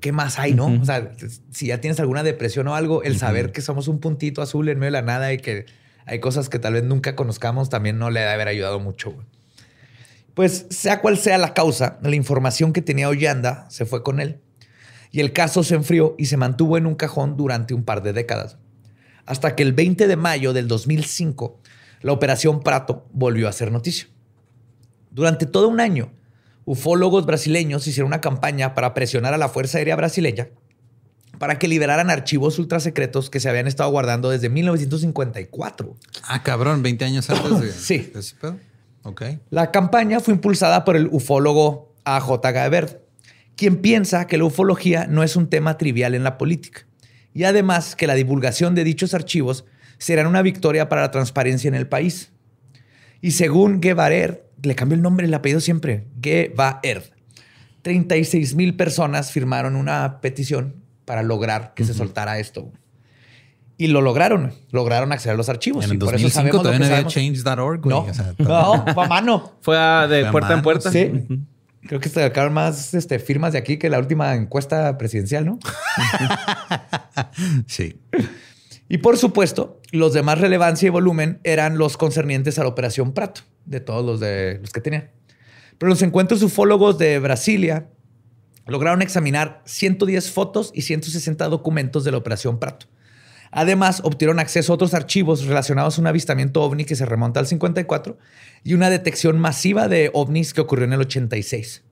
¿Qué más hay, no? O sea, si ya tienes alguna depresión o algo, el saber que somos un puntito azul en medio de la nada y que hay cosas que tal vez nunca conozcamos también no le debe haber ayudado mucho. Pues sea cual sea la causa, la información que tenía Ollanda se fue con él. Y el caso se enfrió y se mantuvo en un cajón durante un par de décadas. Hasta que el 20 de mayo del 2005, la Operación Prato volvió a ser noticia. Durante todo un año, ufólogos brasileños hicieron una campaña para presionar a la Fuerza Aérea Brasileña para que liberaran archivos ultrasecretos que se habían estado guardando desde 1954. Ah, cabrón, 20 años antes de. [laughs] Sí. de ese pedo. La campaña fue impulsada por el ufólogo A.J. Gaebert, quien piensa que la ufología no es un tema trivial en la política y además que la divulgación de dichos archivos será una victoria para la transparencia en el país. Y según Gevaert, le cambió el nombre y el apellido siempre, Gevaert, 36 mil personas firmaron una petición para lograr que se soltara esto. Y lo lograron, lograron acceder a los archivos. en y el por eso 2005 sabemos lo todavía que no había sabemos. change.org, güey. No, O sea, no, mano. [laughs] Fue a- de Fue a puerta en puerta. Sí. Creo que sacaron más este, firmas de aquí que la última encuesta presidencial, ¿no? [laughs] Sí. Y por supuesto, los de más relevancia y volumen eran los concernientes a la Operación Prato, de todos los, de, los que tenían. Pero los encuentros ufólogos de Brasilia lograron examinar 110 fotos y 160 documentos de la Operación Prato. Además, obtuvieron acceso a otros archivos relacionados a un avistamiento ovni que se remonta al 54 y una detección masiva de ovnis que ocurrió en el 86.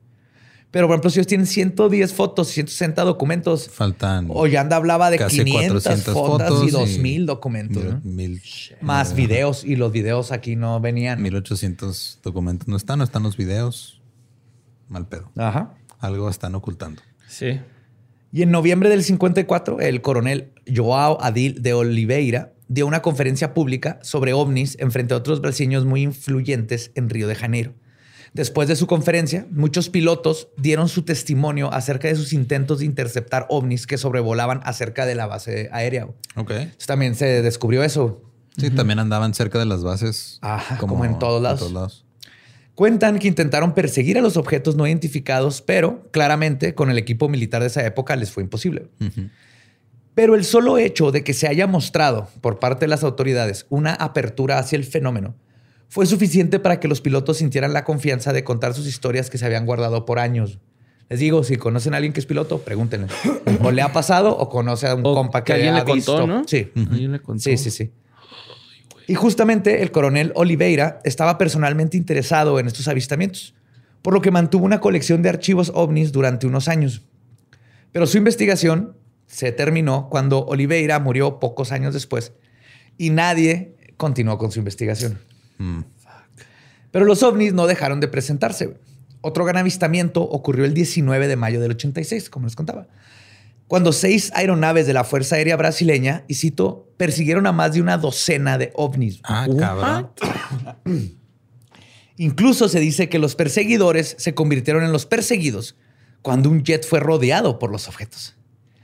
Pero, por ejemplo, si ellos tienen 110 fotos y 160 documentos, Faltan. Ollanda hablaba de Casi 500 400 fotos, fotos y y 2000 documentos. mil- ¿no? mil- Más videos y los videos aquí no venían. 1800 documentos. No están, no están los videos. Mal pedo. Ajá. Algo están ocultando. Sí. Y en noviembre del 54, el coronel Joao Adil de Oliveira dio una conferencia pública sobre ovnis en frente a otros brasileños muy influyentes en Río de Janeiro. Después de su conferencia, muchos pilotos dieron su testimonio acerca de sus intentos de interceptar ovnis que sobrevolaban acerca de la base aérea. Ok. Entonces, también se descubrió eso. Sí, también andaban cerca de las bases. Ajá, como en todos lados. lados. Cuentan que intentaron perseguir a los objetos no identificados, pero claramente con el equipo militar de esa época les fue imposible. Pero el solo hecho de que se haya mostrado por parte de las autoridades una apertura hacia el fenómeno fue suficiente para que los pilotos sintieran la confianza de contar sus historias que se habían guardado por años. Les digo, si conocen a alguien que es piloto, pregúntenle. [coughs] O le ha pasado o conoce a un O compa que, que alguien ha le contó, visto. ¿no? Sí. Alguien le contó. Sí, sí, sí. Y justamente el coronel Oliveira estaba personalmente interesado en estos avistamientos, por lo que mantuvo una colección de archivos ovnis durante unos años. Pero su investigación se terminó cuando Oliveira murió pocos años después y nadie continuó con su investigación. Mm. Pero los ovnis no dejaron de presentarse. Otro gran avistamiento ocurrió el 19 de mayo del 86, como les contaba, cuando seis aeronaves de la Fuerza Aérea Brasileña, y cito, persiguieron a más de una docena de ovnis. Ah, cabrón. [coughs] Incluso se dice que los perseguidores se convirtieron en los perseguidos cuando un jet fue rodeado por los objetos.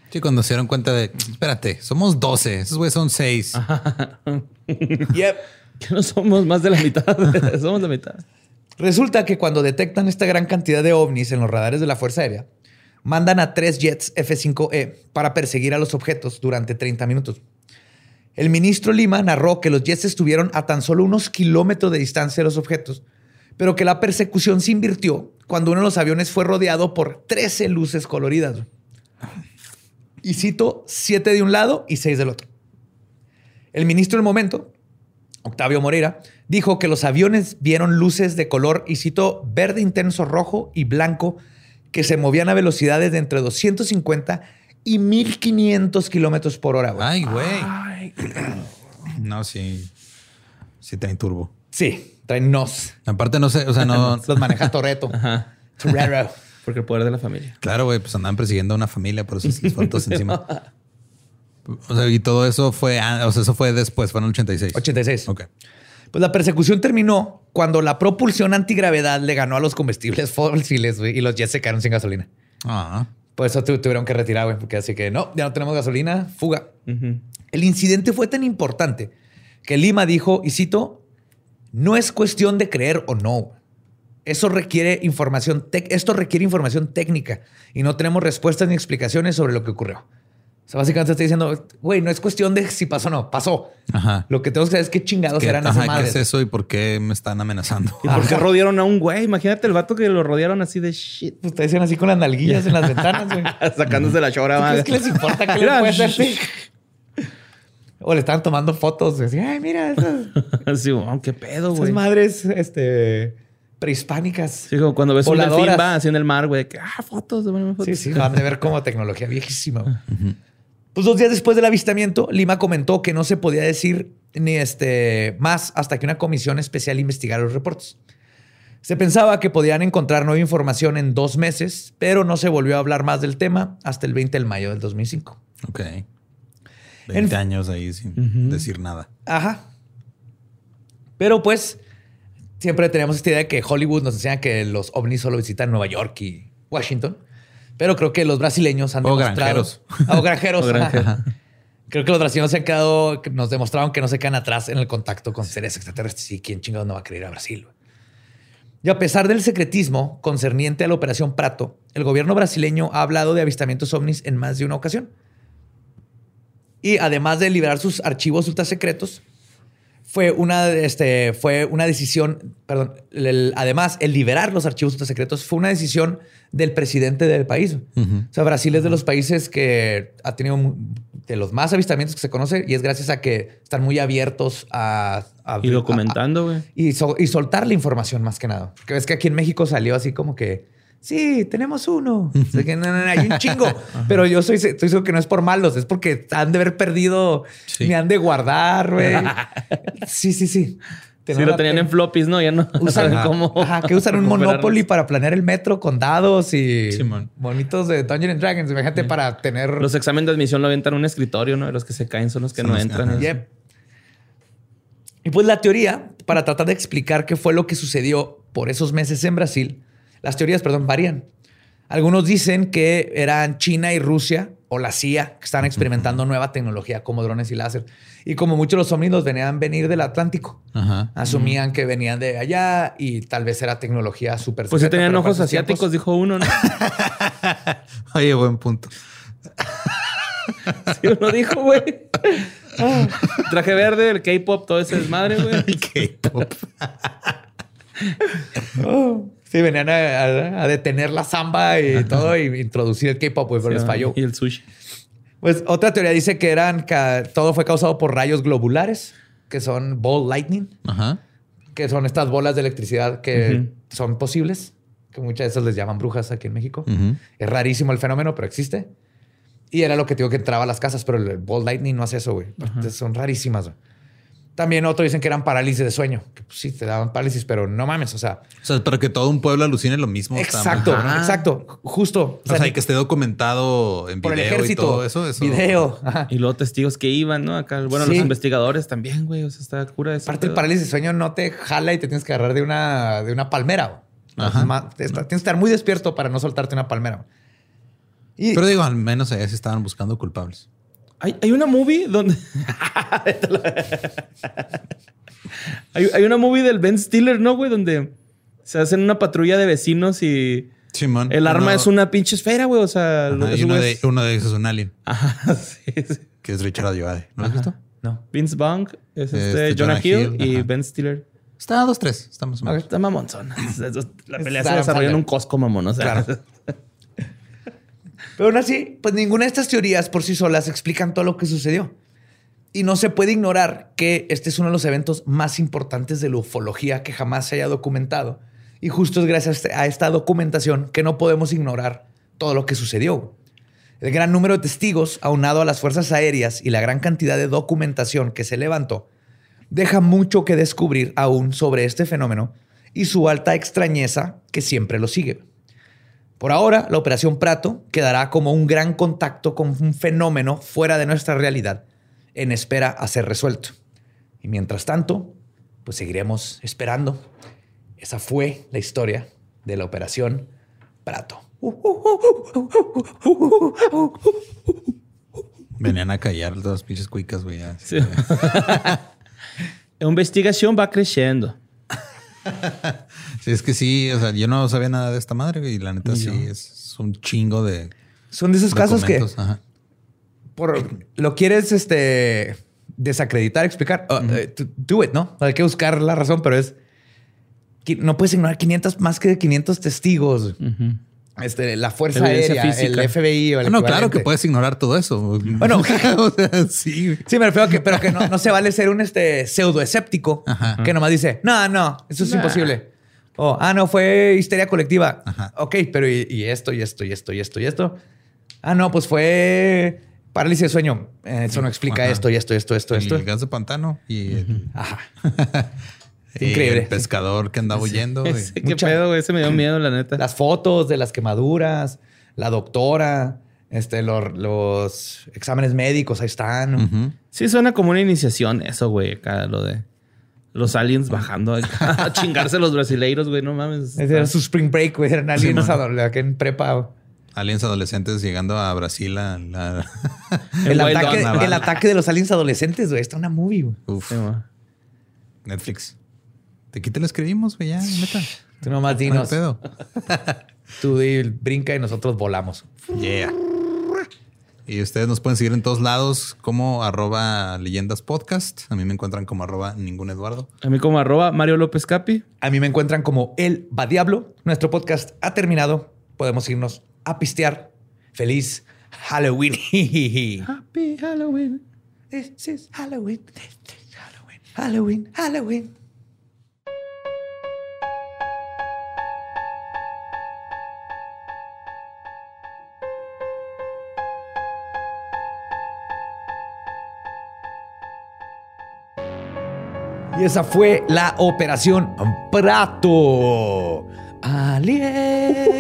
Sí, cuando se dieron cuenta de, espérate, somos 12, esos güeyes son 6. [laughs] Yep. Que no somos más de la mitad. [laughs] somos la mitad. Resulta que cuando detectan esta gran cantidad de ovnis en los radares de la Fuerza Aérea, mandan a tres jets F-5E para perseguir a los objetos durante 30 minutos. El ministro Lima narró que los jets estuvieron a tan solo unos kilómetros de distancia de los objetos, pero que la persecución se invirtió cuando uno de los aviones fue rodeado por 13 luces coloridas. Y cito, siete de un lado y seis del otro. El ministro del momento, Octavio Moreira, dijo que los aviones vieron luces de color, y cito, verde intenso rojo y blanco que se movían a velocidades de entre 250 y 1500 kilómetros por hora. güey. Ay, güey. Ay, No, sí. Sí traen turbo. Sí, traen nos. Aparte, no sé, o sea, no. [laughs] Los maneja Toreto. [laughs] Torero. porque el poder de la familia. Claro, güey, pues andaban persiguiendo a una familia, por eso les todos [laughs] encima. O sea, y todo eso fue, ah, o sea, eso fue después, fue en el 86. 86. Ok. Pues la persecución terminó cuando la propulsión antigravedad le ganó a los combustibles [laughs] fósiles y los jets se quedaron sin gasolina. Ah, Por eso tu- tuvieron que retirar, güey, porque así que no, ya no tenemos gasolina, fuga. El incidente fue tan importante que Lima dijo, y cito, no es cuestión de creer o no. Eso requiere información, esto requiere información técnica y no tenemos respuestas ni explicaciones sobre lo que ocurrió. O sea, básicamente está diciendo, güey, no es cuestión de si pasó o no, pasó. Ajá. Lo que tenemos que saber es qué chingados ¿Qué, eran ajá, esas ¿qué madres. es eso y por qué me están amenazando? ¿Y por qué rodearon a un güey? Imagínate el vato que lo rodearon así de shit. Ustedes decían así con las nalguillas en las ventanas, güey. [laughs] Sacándose la chora. ¿Tú madre. que les importa qué les Mira, puede hacer? Sí. O le estaban tomando fotos. Así, ay, mira, esas, [laughs] Así, oh, qué pedo, esas güey. madres este, prehispánicas. Sí, como cuando ves un Voladoras. delfín va así en el mar, güey. que, ah, fotos, fotos. Sí, sí, van de ver como tecnología viejísima. Pues dos días después del avistamiento, Lima comentó que no se podía decir ni este más hasta que una comisión especial investigara los reportes. Se pensaba que podían encontrar nueva información en dos meses, pero no se volvió a hablar más del tema hasta el 20 de mayo del 2005. Ok. 20 En- años ahí sin decir nada. Ajá. Pero pues siempre tenemos esta idea de que Hollywood nos enseña que los ovnis solo visitan Nueva York y Washington. Pero creo que los brasileños han O demostrado... granjeros. [laughs] O granjeros. [laughs] O granjeros. ajá. Creo que los brasileños se han quedado, que nos demostraron que no se quedan atrás en el contacto con seres extraterrestres. Y quién chingados no va a querer ir a Brasil. Y a pesar del secretismo concerniente a la operación Prato, el gobierno brasileño ha hablado de avistamientos ovnis en más de una ocasión. Y además de liberar sus archivos ultra secretos, fue una, este, fue una decisión, perdón, el- además, el liberar los archivos secretos fue una decisión del presidente del país. O sea, Brasil es de los países que ha tenido de los más avistamientos que se conoce y es gracias a que están muy abiertos a... a- Y documentando, güey. y, so- y soltar la información más que nada. Porque ves que aquí en México salió así como que, sí, tenemos uno. O sea, que no, no, no, hay un chingo. [laughs] Pero yo soy, estoy seguro que no es por malos, es porque han de haber perdido Sí. ni han de guardar, güey. [laughs] Sí, sí, sí. Sí, lo tenían en floppies, ¿no? Ya no Usan, [laughs] saben cómo. Ajá, que usan un Monopoly para planear el metro con dados y Simón. bonitos de Dungeons and Dragons. Imagínate para tener. Los exámenes de admisión lo aventan en un escritorio, ¿no? Los que se caen son los que Son no los- entran. ajá. Yep. Y pues la teoría, para tratar de explicar qué fue lo que sucedió por esos meses en Brasil, las teorías, perdón, varían. Algunos dicen que eran China y Rusia o la CIA que estaban experimentando nueva tecnología como drones y láser. Y como muchos de los ovnis venían venir del Atlántico, asumían que venían de allá y tal vez era tecnología súper Pues secreta, tenían ojos asiáticos, tiempos- dijo uno, ¿no? [laughs] Oye, buen punto. Sí, uno dijo, güey. Ah, Traje verde, el K-pop, todo ese desmadre, güey. [laughs] El K-pop. [laughs] Sí, venían a, a- a detener la samba y todo y introducir el K-pop, güey, pero les falló. Y el sushi. Pues otra teoría dice que eran ca- todo fue causado por rayos globulares, que son ball lightning, Ajá. que son estas bolas de electricidad que son posibles, que muchas de esas les llaman brujas aquí en México. Ujú. Es rarísimo el fenómeno, pero existe. Y era lo que digo que entraba a las casas, pero el ball lightning no hace eso, güey. Son rarísimas. güey. También otros dicen que eran parálisis de sueño, que pues, sí te daban parálisis, pero no mames, o sea, O sea, para que todo un pueblo alucine lo mismo. exacto, exacto, justo. O sea, y que esté documentado en por el video ejército, y todo eso. eso video. ajá. Y luego testigos que iban, ¿no? Acá, bueno, Sí. los investigadores también, güey. O sea, está cura eso. Aparte, el parálisis de sueño no te jala y te tienes que agarrar de una, de una palmera. Ajá. Te- Tienes que estar muy despierto para no soltarte una palmera. Y Pero digo, al menos allá sí estaban buscando culpables. Hay, hay una movie donde. hay, hay una movie del Ben Stiller, ¿no, güey? Donde se hacen una patrulla de vecinos y el arma Uno- es una pinche esfera, güey. O sea, Ajá, y uno de, uno de ellos es un alien, Ajá, [laughs] sí, sí. que es Richard Ayoade. ¿No lo has visto? no. Vince Vaughn es este, Este, Jonah, Jonah Hill, Hill, y ajá. Ben Stiller. Está a dos, tres. Estamos más o menos. Está mamonzona. [laughs] La pelea se Adam desarrolla en un Costco mamón. O sea, Claro. [laughs] Pero aún así, pues ninguna de estas teorías por sí solas explican todo lo que sucedió. Y no se puede ignorar que este es uno de los eventos más importantes de la ufología que jamás se haya documentado. Y justo es gracias a esta documentación que no podemos ignorar todo lo que sucedió. El gran número de testigos, aunado a las fuerzas aéreas y la gran cantidad de documentación que se levantó, deja mucho que descubrir aún sobre este fenómeno y su alta extrañeza que siempre lo sigue. Por ahora, la Operación Prato quedará como un gran contacto con un fenómeno fuera de nuestra realidad en espera a ser resuelto. Y mientras tanto, pues seguiremos esperando. Esa fue la historia de la Operación Prato. Venían a callar las pinches cuicas, güey. sí. [laughs] La investigación va creciendo. [laughs] Sí, es que sí, o sea, yo no sabía nada de esta madre, y la neta sí es un chingo de Son de esos casos que. Ajá. por, lo quieres este, desacreditar, explicar. Uh, eh, do it, ¿no? Hay que buscar la razón, pero es... que No puedes ignorar 500, más que 500 testigos. Este, la Fuerza Aérea, física. el FBI o el Ah, no, claro que puedes ignorar todo eso. Bueno. [laughs] o sea, [laughs] sí. Sí, me refiero a que, pero que no, no se vale ser un este, pseudo escéptico Ajá. que nomás dice, no, no, eso es Nah. imposible. O, ah, no, fue histeria colectiva. Ajá. Ok, pero y, y esto, y esto, y esto, y esto, y esto. Ah, no, pues fue parálisis de sueño. Eso no explica Ajá. esto, y esto, y esto, esto, Y esto. el gas de pantano y el, Ajá. [laughs] Increíble. el pescador que andaba huyendo. Ese, ¿Qué Mucha- pedo, güey? Ese me dio miedo, la neta. Las fotos de las quemaduras, la doctora, este, los, los exámenes médicos, ahí están. Sí, suena como una iniciación eso, güey. Acá lo de los aliens bajando a [laughs] chingarse a los brasileiros, güey. No mames. Ese Era su spring break, güey. Eran aliens man. adole- acá en prepa. Aliens adolescentes llegando a Brasil a la... [laughs] El ataque, Dawn. el ataque de los aliens adolescentes, güey. Está una movie, güey. Uf, Sí. Netflix. De aquí te lo escribimos, güey, ya, neta. Tú nomás No dinos. pedo. Tú di- brinca y nosotros volamos. Yeah. Y ustedes nos pueden seguir en todos lados como arroba leyendas podcast. A mí me encuentran como arroba ningún Eduardo. A mí como arroba Mario López Capi. A mí me encuentran como El Va Diablo. Nuestro podcast ha terminado. Podemos irnos a pistear. Feliz Halloween. [laughs] Happy Halloween. This is Halloween. This is Halloween. Halloween. Halloween. Y esa fue la operación Prato. Aliens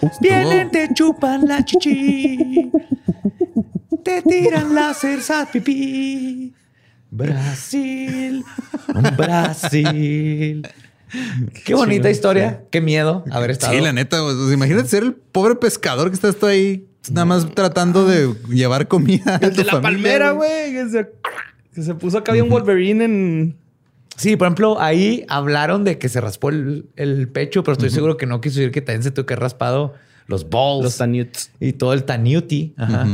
[laughs] vienen, te chupan la chichi, te tiran láseres al pipí. Brasil, Brasil. [laughs] Qué bonita historia. Qué miedo haber estado. Sí, la neta. imagínate ser el pobre pescador que estás tú ahí nada más tratando de llevar comida. a El tu de la familia, palmera, güey. Que se, puso acá bien Wolverine en. Sí, por ejemplo, ahí hablaron de que se raspó el, el pecho, pero estoy seguro que no quiso decir que también se tuvo que raspado los balls Los Tanuts. y todo el tanuti. Ajá.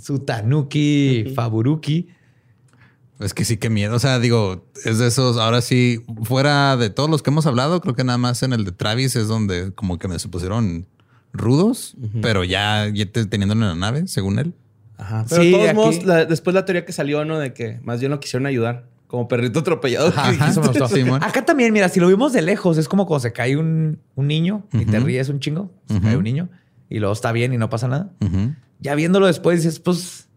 Su tanuki, faburuki. Es que sí, qué miedo. O sea, digo, es de esos. Ahora sí, fuera de todos los que hemos hablado, creo que nada más en el de Travis es donde como que me se pusieron rudos, pero ya, ya te- teniéndolo en la nave, según él. Ajá. Pero Sí, de todos aquí- modos, la- después la teoría que salió, ¿no? De que más bien lo quisieron ayudar. Como perrito atropellado. que Ajá, dijiste. [laughs] Eso me gustó. Simón. Acá también, mira, si lo vimos de lejos, es como cuando se cae un, un niño y te ríes un chingo. Se cae un niño y luego está bien y no pasa nada. Ya viéndolo después dices, pues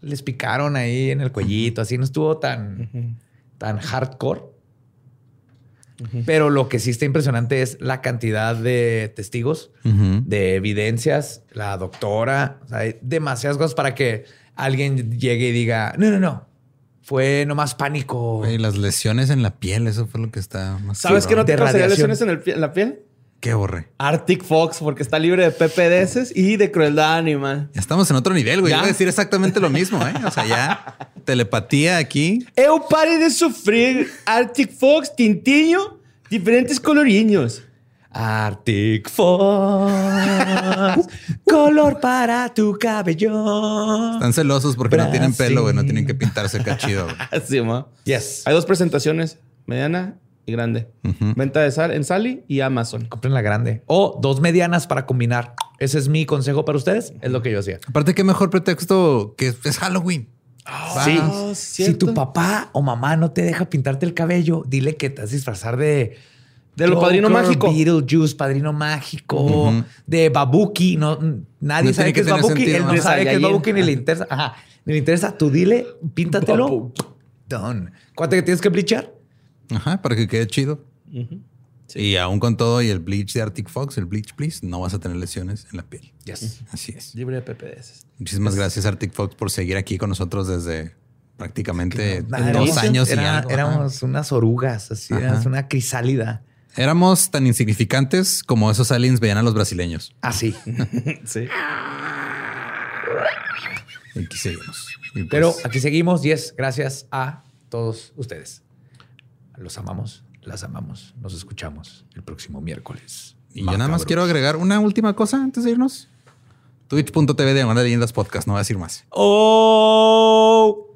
les picaron ahí en el cuellito, así no estuvo tan, tan hardcore. Pero lo que sí está impresionante es la cantidad de testigos, de evidencias, la doctora, o sea, hay demasiadas cosas para que alguien llegue y diga, no, no, no, fue nomás pánico. Güey, las lesiones en la piel, eso fue lo que está más. ¿Sabes que no te lesiones en, el en la piel? Qué borre. Arctic Fox, porque está libre de PPDS y de crueldad animal. Ya estamos en otro nivel, güey. Voy a decir exactamente lo mismo, ¿eh? O sea, ya [laughs] telepatía aquí. Eu pare de sufrir Arctic Fox, tintiño, diferentes coloriños. Arctic Fox, [laughs] color para tu cabello. Están celosos porque no tienen pelo, güey. No tienen que pintarse acá chido, güey. [laughs] Así, ma. Yes. Hay dos presentaciones, mediana y grande. Venta de sal en Sally y Amazon. Compren la grande. O dos medianas para combinar. Ese es mi consejo para ustedes. Es lo que yo hacía. Aparte, qué mejor pretexto que es Halloween. Vas. Sí. Oh, si tu papá o mamá no te deja pintarte el cabello, dile que te vas a disfrazar de... De lo padrino mágico. Beetlejuice, padrino mágico, de Babuki. No, nadie No sabe qué que es Babuki. sentido. Él no De sabe qué es. Babuki ni le interesa. Ajá. Ni le interesa. Tú dile, píntatelo. Babu. Done. ¿Cuánto que tienes que blichar? Ajá, para que quede chido. Ujú. Y aún con todo y el bleach de Arctic Fox, el bleach, please, no vas a tener lesiones en la piel. Yes. Así es. Libre de PPDS. Muchísimas gracias, Arctic Fox, por seguir aquí con nosotros desde prácticamente dos años y algo. Éramos unas orugas, así, éramos una crisálida. Éramos tan insignificantes como esos aliens veían a los brasileños. Así. Sí. [laughs] Y aquí seguimos. Y pues, Pero aquí seguimos y es gracias a todos ustedes. Los amamos, las amamos. Nos escuchamos el próximo miércoles. y yo nada más quiero agregar una última cosa antes de irnos. Twitch.tv de Leyendas Podcast, no voy a decir más. Oh.